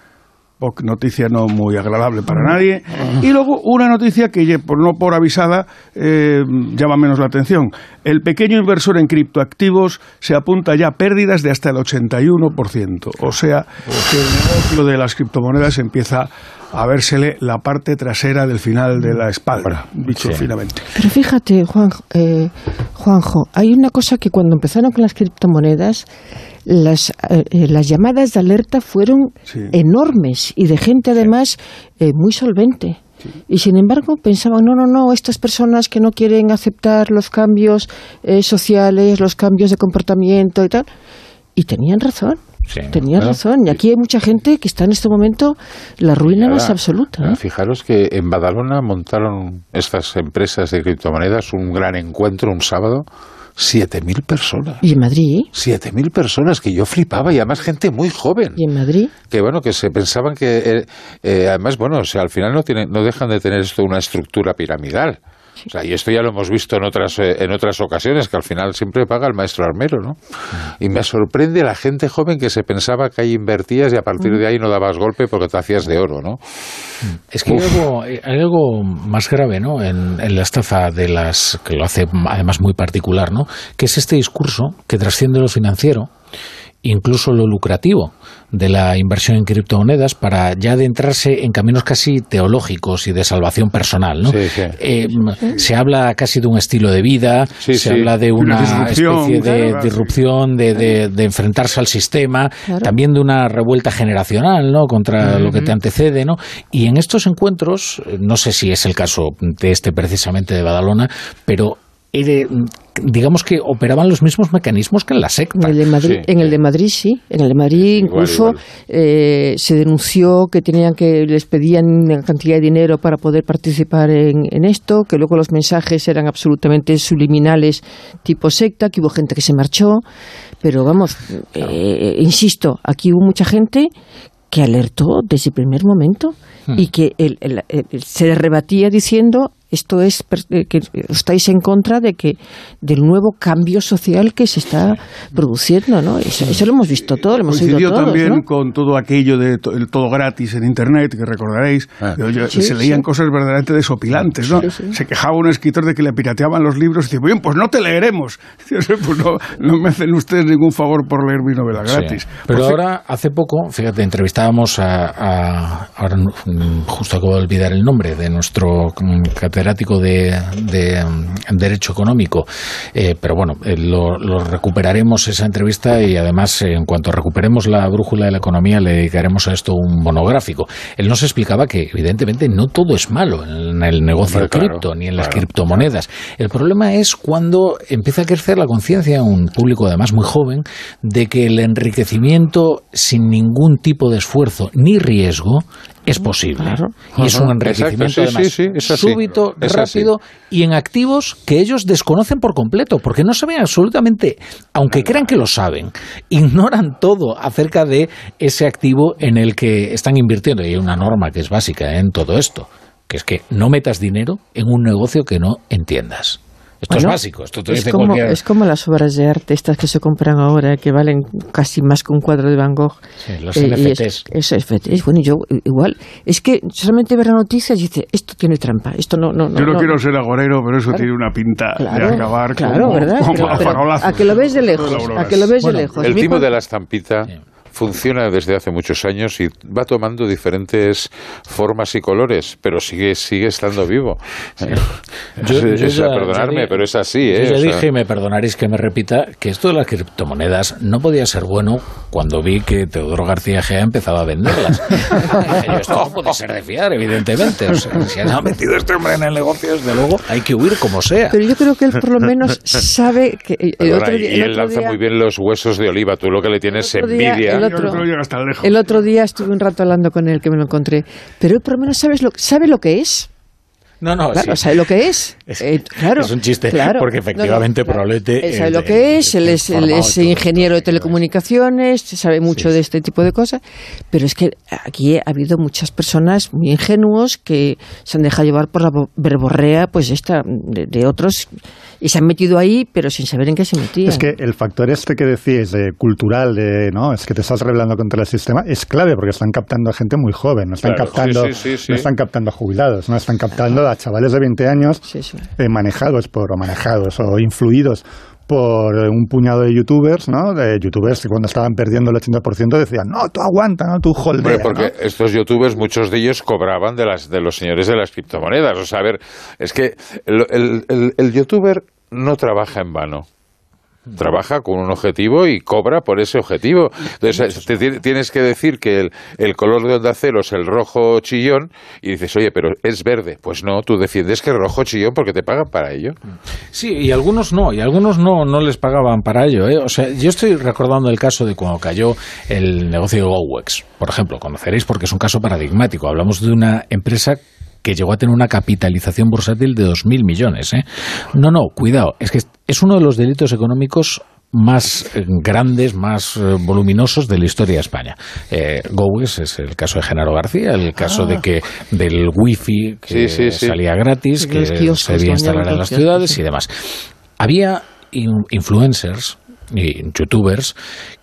Poc- Noticia no muy agradable para nadie. Y luego una noticia que, por no por avisada, eh, llama menos la atención. El pequeño inversor en criptoactivos se apunta ya a pérdidas de hasta el 81%. O sea, que el negocio de las criptomonedas empieza a vérsele la parte trasera del final de la espalda, dicho Sí. finamente. Pero fíjate, Juan, eh, Juanjo, hay una cosa que cuando empezaron con las criptomonedas, las, eh, eh, las llamadas de alerta fueron Sí. enormes y de gente además eh, muy solvente. Y sin embargo pensaban, no, no, no, estas personas que no quieren aceptar los cambios eh, sociales, los cambios de comportamiento y tal. Y tenían razón. Sí, Tenían claro. razón. Y aquí hay mucha gente que está en este momento la ruina más absoluta. Fijaros que en Badalona montaron estas empresas de criptomonedas un gran encuentro un sábado. 7.000 personas. Y en Madrid, 7.000 personas que yo flipaba y además gente muy joven. y en Madrid. que bueno que se pensaban que eh, eh, además bueno o sea al final no tienen no dejan de tener esto una estructura piramidal o sea, y esto ya lo hemos visto en otras eh, en otras ocasiones que al final siempre paga el maestro armero no y me sorprende la gente joven que se pensaba que ahí invertías y a partir de ahí no dabas golpe porque te hacías de oro no Es que hay algo, hay algo más grave, ¿no? En, en la estafa de las que lo hace además muy particular, ¿no? Que es este discurso que trasciende lo financiero, incluso lo lucrativo de la inversión en criptomonedas para ya adentrarse en caminos casi teológicos y de salvación personal, ¿no? Sí, sí. Eh, se habla casi de un estilo de vida, Sí, se sí. habla de Una especie de claro. disrupción, de, de- de enfrentarse al sistema, Claro. también de una revuelta generacional, ¿no? Contra lo que te antecede, ¿no? Y en estos encuentros, eh, no sé si es el caso de este precisamente de Badalona, pero eh, digamos que operaban los mismos mecanismos que en la secta. En el de Madrid, Sí, en el de Madrid sí, en el de Madrid incluso igual. eh, se denunció que tenían que les pedían una cantidad de dinero para poder participar en, en esto, que luego los mensajes eran absolutamente subliminales tipo secta, que hubo gente que se marchó, pero vamos, eh, insisto, aquí hubo mucha gente que alertó desde el primer momento y que el- el- el- se rebatía diciendo esto es per- eh, que estáis en contra de que del nuevo cambio social que se está produciendo, ¿no? Eso, eso lo hemos visto todo, lo hemos oído todos, también ¿no? con todo aquello de to- el todo gratis en Internet, que recordaréis. Ah. que, oye, Sí, se leían sí. cosas verdaderamente desopilantes, ¿no? Sí, sí. Se quejaba un escritor de que le pirateaban los libros y decía, bien, pues no te leeremos. Dice, pues no, no me hacen ustedes ningún favor por leer mi novela Sí. gratis. Pero Por ahora, hace poco, fíjate, entrevistábamos a, a- ahora mm, justo acabo de olvidar el nombre, de nuestro mm, catedrático de, de, mm, Derecho Económico, Eh, pero bueno, eh, lo, lo recuperaremos esa entrevista y además, eh, en cuanto recuperemos la brújula de la economía, le dedicaremos a esto un monográfico. Él nos explicaba que, evidentemente, no todo es malo en el negocio claro, cripto ni en las claro. criptomonedas. El problema es cuando empieza a crecer la conciencia, un público además muy joven, de que el enriquecimiento sin ningún tipo de esfuerzo ni riesgo es posible. Claro. Y es un enriquecimiento Exacto, sí, además sí, sí, súbito, Es así. rápido y en activos que ellos desconocen por completo, porque no saben absolutamente, aunque crean que lo saben, ignoran todo acerca de ese activo en el que están invirtiendo. Y hay una norma que es básica en todo esto, que es que no metas dinero en un negocio que no entiendas. Esto Bueno, es básico, esto te es dice como, cualquier... es como las obras de arte, estas que se compran ahora, que valen casi más que un cuadro de Van Gogh. Sí, los Eh, es- NFTs. Eso es NFTs. Bueno, yo igual. Es que solamente ver la noticia y dice, esto tiene trampa, esto no... no, Yo no, no- quiero ser agorero, pero eso Claro. tiene una pinta Claro, de acabar claro, como, ¿verdad? como Pero- a pero farolazos. a que lo ves de lejos, a que lo ves Bueno, de lejos. El cuando- de la estampita funciona desde hace muchos años y va tomando diferentes formas y colores, pero sigue sigue estando vivo. Yo- Es- yo es- ya- perdonadme, ya pero es así. Yo ¿eh? ya dije, y me perdonaréis que me repita, que esto de las criptomonedas no podía ser bueno cuando vi que Teodoro García Gea empezaba a venderlas. Dije yo, esto no puede ser de fiar, evidentemente. O sea, si ha metido este hombre en el negocio, desde luego hay que huir como sea. Pero yo creo que él por lo menos sabe que el perdona, otro día, y el él otro lanza día- muy bien los huesos de oliva. Tú lo que le tienes día- envidia. Yo otro- no lejos. El otro día estuve un rato hablando con él que me lo encontré, pero él por lo menos sabes lo, sabe lo que es. No, no, Claro, sí. sabe lo que es. Es- Eh, claro, es un chiste, claro. porque efectivamente claro. probablemente, Él sabe eh, lo que es, él es, él es ingeniero de telecomunicaciones, sabe mucho de este tipo de cosas, pero es que aquí ha habido muchas personas muy ingenuos que se han dejado llevar por la bo- verborrea pues esta de, de otros y se han metido ahí, pero sin saber en qué se metían. Es que el factor este que decís, de cultural, de no, es que te estás rebelando contra el sistema, es clave porque están captando a gente muy joven, no están Claro, captando, sí, sí, sí, sí. no están captando a jubilados, no están captando a chavales de 20 años Sí, sí. eh, manejados por o manejados o influidos por eh, un puñado de youtubers, ¿no? De youtubers que cuando estaban perdiendo el 80% decían, no, tú aguanta, no, tú holdea, Hombre, porque ¿no? estos youtubers, muchos de ellos cobraban de las de los señores de las criptomonedas. O sea, a ver, es que el, el- el- el youtuber no trabaja en vano. Trabaja con un objetivo y cobra por ese objetivo. Entonces, te ti- tienes que decir que el, el color de onda cero es el rojo chillón y dices, oye, pero es verde. Pues no, tú defiendes que es rojo chillón porque te pagan para ello. Sí, y algunos no, y algunos no, no les pagaban para ello. ¿eh? O sea, yo estoy recordando el caso de cuando cayó el negocio de GoWex, por ejemplo, conoceréis porque es un caso paradigmático. Hablamos de una empresa que llegó a tener una capitalización bursátil de 2.000 millones. ¿eh? No, no, cuidado, es que es uno de los delitos económicos más eh, grandes, más eh, voluminosos de la historia de España. Eh, es el caso de Genaro García, el caso de que del wifi que Sí, sí, sí. salía gratis, que kioscos, se debía instalar en las ciudades sí. y demás. Había in- influencers y youtubers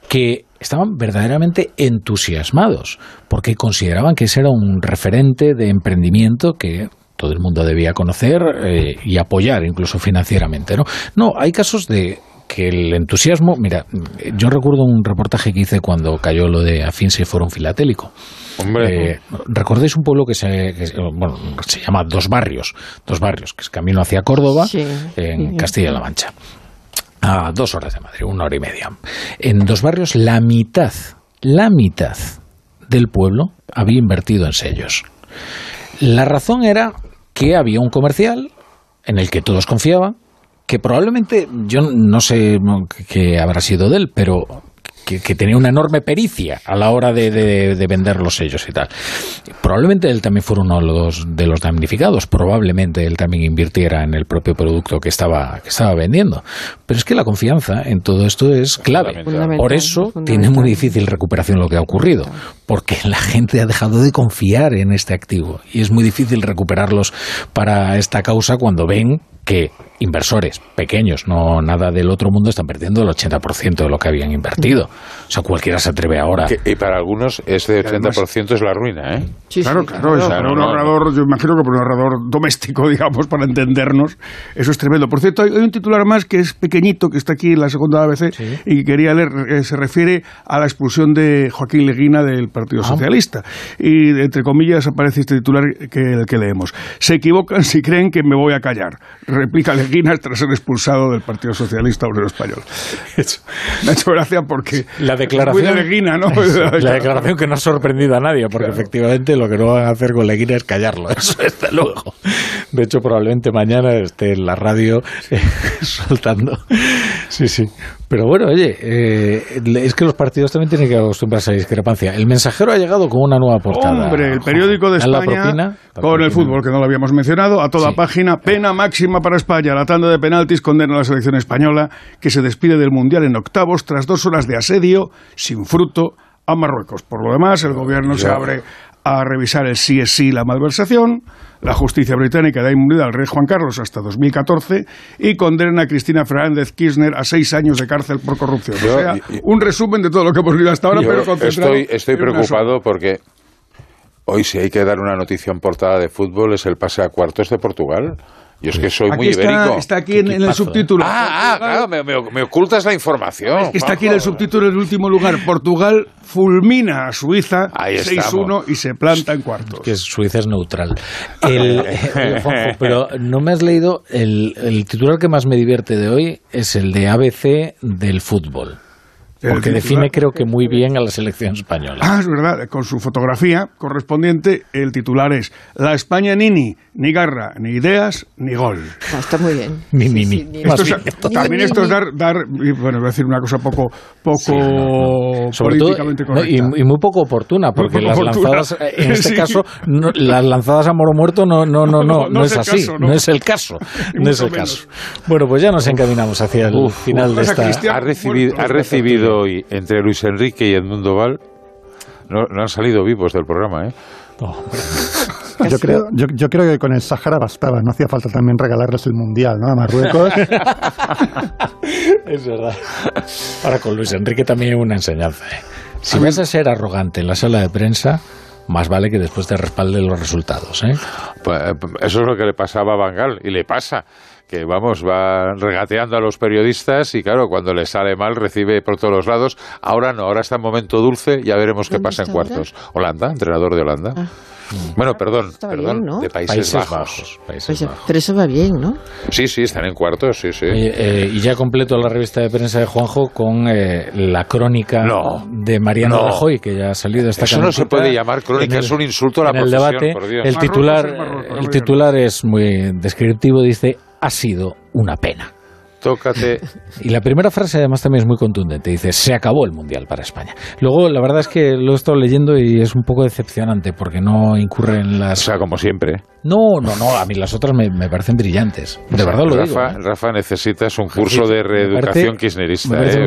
que estaban verdaderamente entusiasmados porque consideraban que ese era un referente de emprendimiento que todo el mundo debía conocer eh, y apoyar incluso financieramente. ¿no? no, hay casos de que el entusiasmo, mira, yo recuerdo un reportaje que hice cuando cayó lo de Afinse Forum Filatélico. Hombre, Eh, ¿Recordáis un pueblo que se, que se- bueno, se llama Dos Barrios? Dos Barrios, que es camino hacia Córdoba, Sí. en Sí. Castilla-La Mancha. A dos horas de Madrid, una hora y media. En Dos Barrios, la mitad, la mitad del pueblo había invertido en sellos. La razón era que había un comercial en el que todos confiaban, que probablemente, yo no sé qué habrá sido de él, pero que, tenía una enorme pericia a la hora de, de, vender los sellos y tal. Probablemente él también fuera uno de los, de los damnificados, probablemente él también invirtiera en el propio producto que estaba, que estaba vendiendo. Pero es que la confianza en todo esto es clave. Por eso tiene muy difícil recuperación lo que ha ocurrido, porque la gente ha dejado de confiar en este activo y es muy difícil recuperarlos para esta causa cuando ven que inversores pequeños, no nada del otro mundo, están perdiendo el 80% de lo que habían invertido. O sea, cualquiera se atreve ahora. y para algunos ese 80% es la ruina, ¿eh? claro, claro, para un ahorrador, yo imagino que para un ahorrador doméstico, digamos, para entendernos, eso es tremendo. Por cierto, hay, un titular más que es pequeñito, que está aquí en la segunda ABC, y que quería leer, eh, se refiere a la expulsión de Joaquín Leguina del Partido ah. Socialista. Y, entre comillas, aparece este titular que, el que leemos. Se equivocan si creen que me voy a callar replica Tras ser expulsado del Partido Socialista Obrero Español. Me ha hecho gracia porque la declaración de Leguina, ¿no? La declaración que no ha sorprendido a nadie, porque efectivamente lo que no van a hacer con Leguina es callarlo, eso desde luego. De hecho, probablemente mañana esté en la radio eh, soltando. Sí, sí. Pero bueno, oye, eh, es que los partidos también tienen que acostumbrarse a la discrepancia. El mensajero ha llegado con una nueva portada. Hombre, el periódico de España con el fútbol, que no lo habíamos mencionado, a toda página, pena máxima para España. La tanda de penaltis condena a la selección española, que se despide del Mundial en octavos tras dos horas de asedio sin fruto a Marruecos. Por lo demás, el gobierno se abre a revisar el sí es sí la malversación. La justicia británica da inmunidad al rey Juan Carlos hasta 2014 y condena a Cristina Fernández Kirchner a seis años de cárcel por corrupción. o sea, un resumen de todo lo que hemos vivido hasta ahora, pero concentrado Estoy, estoy preocupado porque hoy si hay que dar una noticia en portada de fútbol es el pase a cuartos de Portugal. Yo es que soy muy ibérico. Está aquí en, el subtítulo. Ah, ah claro, me, ocultas la información. Es que está aquí en el subtítulo en el último lugar. Portugal fulmina a Suiza 6-1 y se planta en cuartos. Que Suiza es neutral. pero no me has leído, el, el titular que más me divierte de hoy es el de ABC del fútbol. Porque define creo que muy bien a la selección española. Ah, es verdad, con su fotografía correspondiente, el titular es La España Nini, ni garra, ni ideas, ni gol. Ah, está muy bien. Ni, ni, ni. también esto es dar, dar, bueno, voy a decir una cosa poco, poco políticamente correcta. y, muy poco oportuna, porque las lanzadas, en este caso, las lanzadas a moro muerto no, no, no, no, no, es así, no. es el caso, no es el caso. Bueno, pues ya nos encaminamos hacia el final de esta... Ha recibido, ha recibido hoy entre Luis Enrique y Edmundo Val no, han salido vivos del programa, ¿eh? Yo creo, yo, creo que con el Sahara bastaba, no hacía falta también regalarles el Mundial, ¿no? A Marruecos. es verdad. Ahora con Luis Enrique también hay una enseñanza. ¿eh? Si vas a ser arrogante en la sala de prensa, más vale que después te respalde los resultados. ¿eh? Pues, eh, eso es lo que le pasaba a Bangal y le pasa que vamos, va regateando a los periodistas y claro, cuando le sale mal recibe por todos los lados. Ahora no, ahora está en momento dulce, ya veremos qué pasa en cuartos. Holanda, entrenador de Holanda. Ah. Bueno, perdón, perdón, de Países, Bajos. Pues, pero eso va bien, ¿no? Sí, sí, están en cuartos, sí, sí. Eh, y ya completo la revista de prensa de Juanjo con eh, la crónica de Mariano Rajoy, que ya ha salido esta Eso no se puede llamar crónica, es un insulto a la en el debate, El titular, el titular es muy descriptivo, dice ha sido una pena. Tócate. Y la primera frase además también es muy contundente. Dice, se acabó el Mundial para España. Luego, la verdad es que lo he estado leyendo y es un poco decepcionante porque no incurre en las... O sea, como siempre. No, no, no. A mí las otras me, parecen brillantes. De verdad lo Rafa, digo. ¿eh? Rafa, necesitas un curso de reeducación kirchnerista. ¿eh?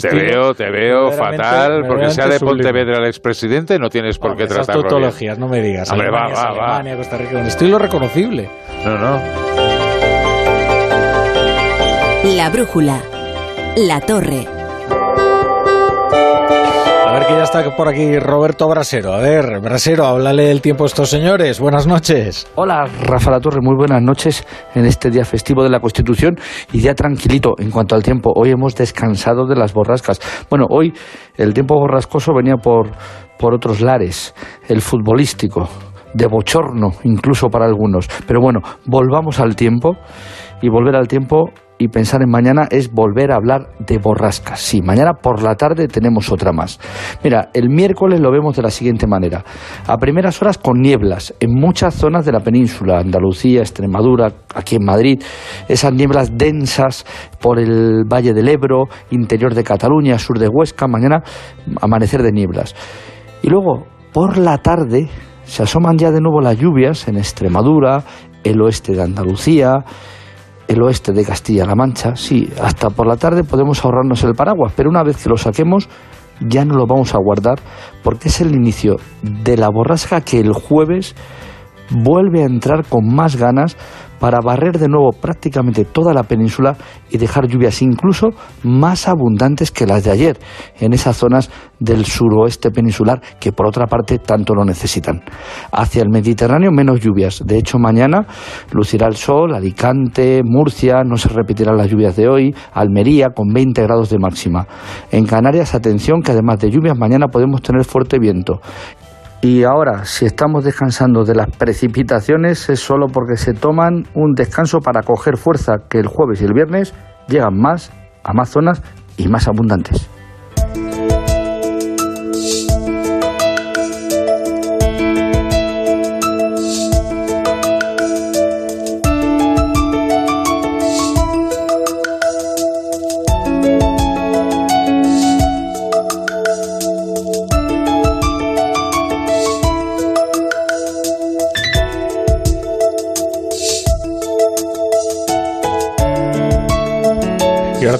te veo, te veo fatal. Porque sea de Pontevedra el expresidente, no tienes por qué tratarlo tautologías, no me digas. Hombre, va, va, Alemania, Costa Rica. Estoy lo reconocible. No, no. La brújula. La torre. A ver que ya está por aquí Roberto Brasero. A ver, Brasero, háblale del tiempo a estos señores. Buenas noches. Hola, Rafa La Torre, muy buenas noches en este día festivo de la Constitución y ya tranquilito en cuanto al tiempo. Hoy hemos descansado de las borrascas. Bueno, hoy el tiempo borrascoso venía por, por otros lares, el futbolístico, de bochorno incluso para algunos. Pero bueno, volvamos al tiempo y volver al tiempo y pensar en mañana es volver a hablar de borrascas. Sí, mañana por la tarde tenemos otra más. Mira, el miércoles lo vemos de la siguiente manera. A primeras horas con nieblas en muchas zonas de la península, Andalucía, Extremadura, aquí en Madrid, esas nieblas densas por el Valle del Ebro, interior de Cataluña, sur de Huesca, mañana amanecer de nieblas. Y luego, por la tarde, se asoman ya de nuevo las lluvias en Extremadura, el oeste de Andalucía, el oeste de Castilla-La Mancha. Sí, hasta por la tarde podemos ahorrarnos el paraguas, pero una vez que lo saquemos ya no lo vamos a guardar porque es el inicio de la borrasca que el jueves vuelve a entrar con más ganas para barrer de nuevo prácticamente toda la península y dejar lluvias incluso más abundantes que las de ayer en esas zonas del suroeste peninsular que por otra parte tanto lo necesitan. Hacia el Mediterráneo menos lluvias. De hecho mañana lucirá el sol, Alicante, Murcia, no se repetirán las lluvias de hoy, Almería con 20 grados de máxima. En Canarias atención que además de lluvias mañana podemos tener fuerte viento y ahora, si estamos descansando de las precipitaciones, es solo porque se toman un descanso para coger fuerza que el jueves y el viernes llegan más a más zonas y más abundantes.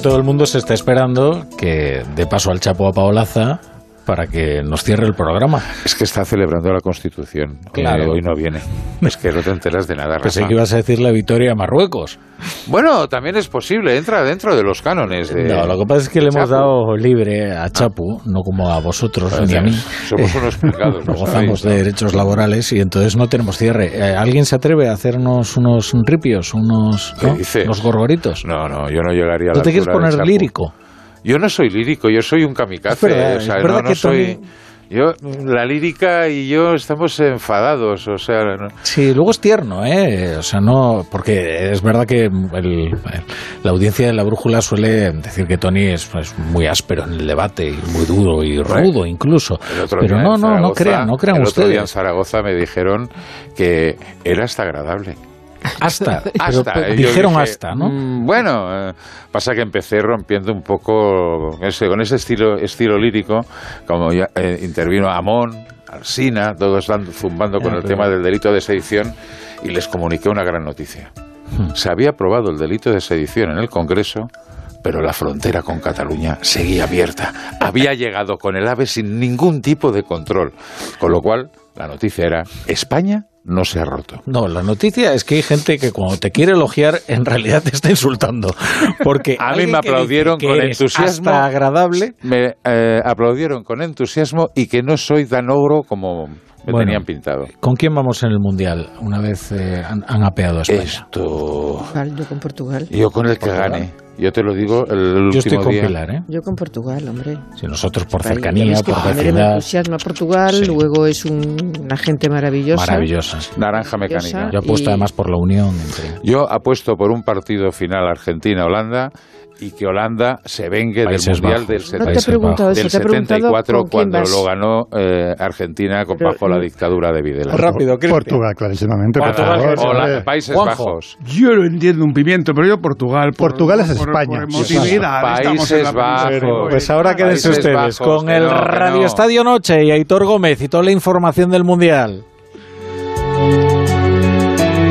Todo el mundo se está esperando que dé paso al Chapo a Paolaza para que nos cierre el programa. Es que está celebrando la Constitución. Claro. Eh, hoy no viene. Es que no te enteras de nada, Pensé que ibas a decir la victoria a Marruecos. Bueno, también es posible. Entra dentro de los cánones de... No, lo que pasa es que le hemos Chapo. dado libre a Chapu, no como a vosotros ni a mí. Somos unos pringados, No gozamos de derechos laborales y entonces no tenemos cierre. Eh, ¿Alguien se atreve a hacernos unos ripios, unos, ¿Qué ¿no? unos gorgoritos? No, no, yo no llegaría a ¿No la te quieres poner lírico? Yo no soy lírico, yo soy un kamikaze. Verdad, o sea, no, soy... Yo, la lírica y yo estamos enfadados, o sea... no- Sí, luego es tierno, ¿eh? O sea, no. Porque es verdad que el- la audiencia de la brújula suele decir que Tony es, es muy áspero en el debate y muy duro y rudo incluso. Pero no, no, no crean, no crean el otro día en ustedes. Zaragoza me dijeron que era hasta agradable. Hasta, Hasta, dijeron dije, hasta, ¿no? "Mm, bueno, eh, pasa que empecé rompiendo un poco ese, con ese estilo, estilo lírico, como ya eh, intervino Amón, Alsina, todos están zumbando con el tema del delito de sedición y les comuniqué una gran noticia. Hmm. Se había aprobado el delito de sedición en el Congreso, pero la frontera con Cataluña seguía abierta. Había llegado con el AVE sin ningún tipo de control. Con lo cual, la noticia era, España no se ha roto. No, la noticia es que hay gente que cuando te quiere elogiar en realidad te está insultando. Porque A mí alguien me aplaudieron que con entusiasmo. hasta agradable. Me eh, aplaudieron con entusiasmo y que no soy tan ogro como me Bueno. tenían pintado. ¿Con quién vamos en el Mundial? Una vez eh, han, han apeado a España. Esto... Yo con Portugal. Yo con el que Portugal. gane. Yo te lo digo el, último Yo estoy con día. Pilar, ¿eh? Yo con Portugal, hombre. Si nosotros por Ahí, cercanía, ves que por primero me vecindad, entusiasma Portugal, Sí. luego es un- una gente maravillosa. maravillosa. Naranja mecánica. Yo apuesto Y- además por la unión entre Yo apuesto por un partido final Argentina-Holanda y que Holanda se vengue Países del Mundial Bajos. del, No set- te he Países preguntado Bajos. eso, del te he preguntado 74 con quién cuando lo ganó eh, Argentina con- Pero- bajo la dictadura de Videla. Rápido, Cristian. Portugal, clarísimamente. por Portugal, favor, Hola, hombre. Países Juanjo. Bajos. Yo no entiendo un pimiento, pero yo Portugal. por- Portugal es España. Por Países Bajos. península. Pues ahora quédense Países ustedes Bajos, con el no, Radio no. Estadio Noche y Aitor Gómez y toda la información del Mundial.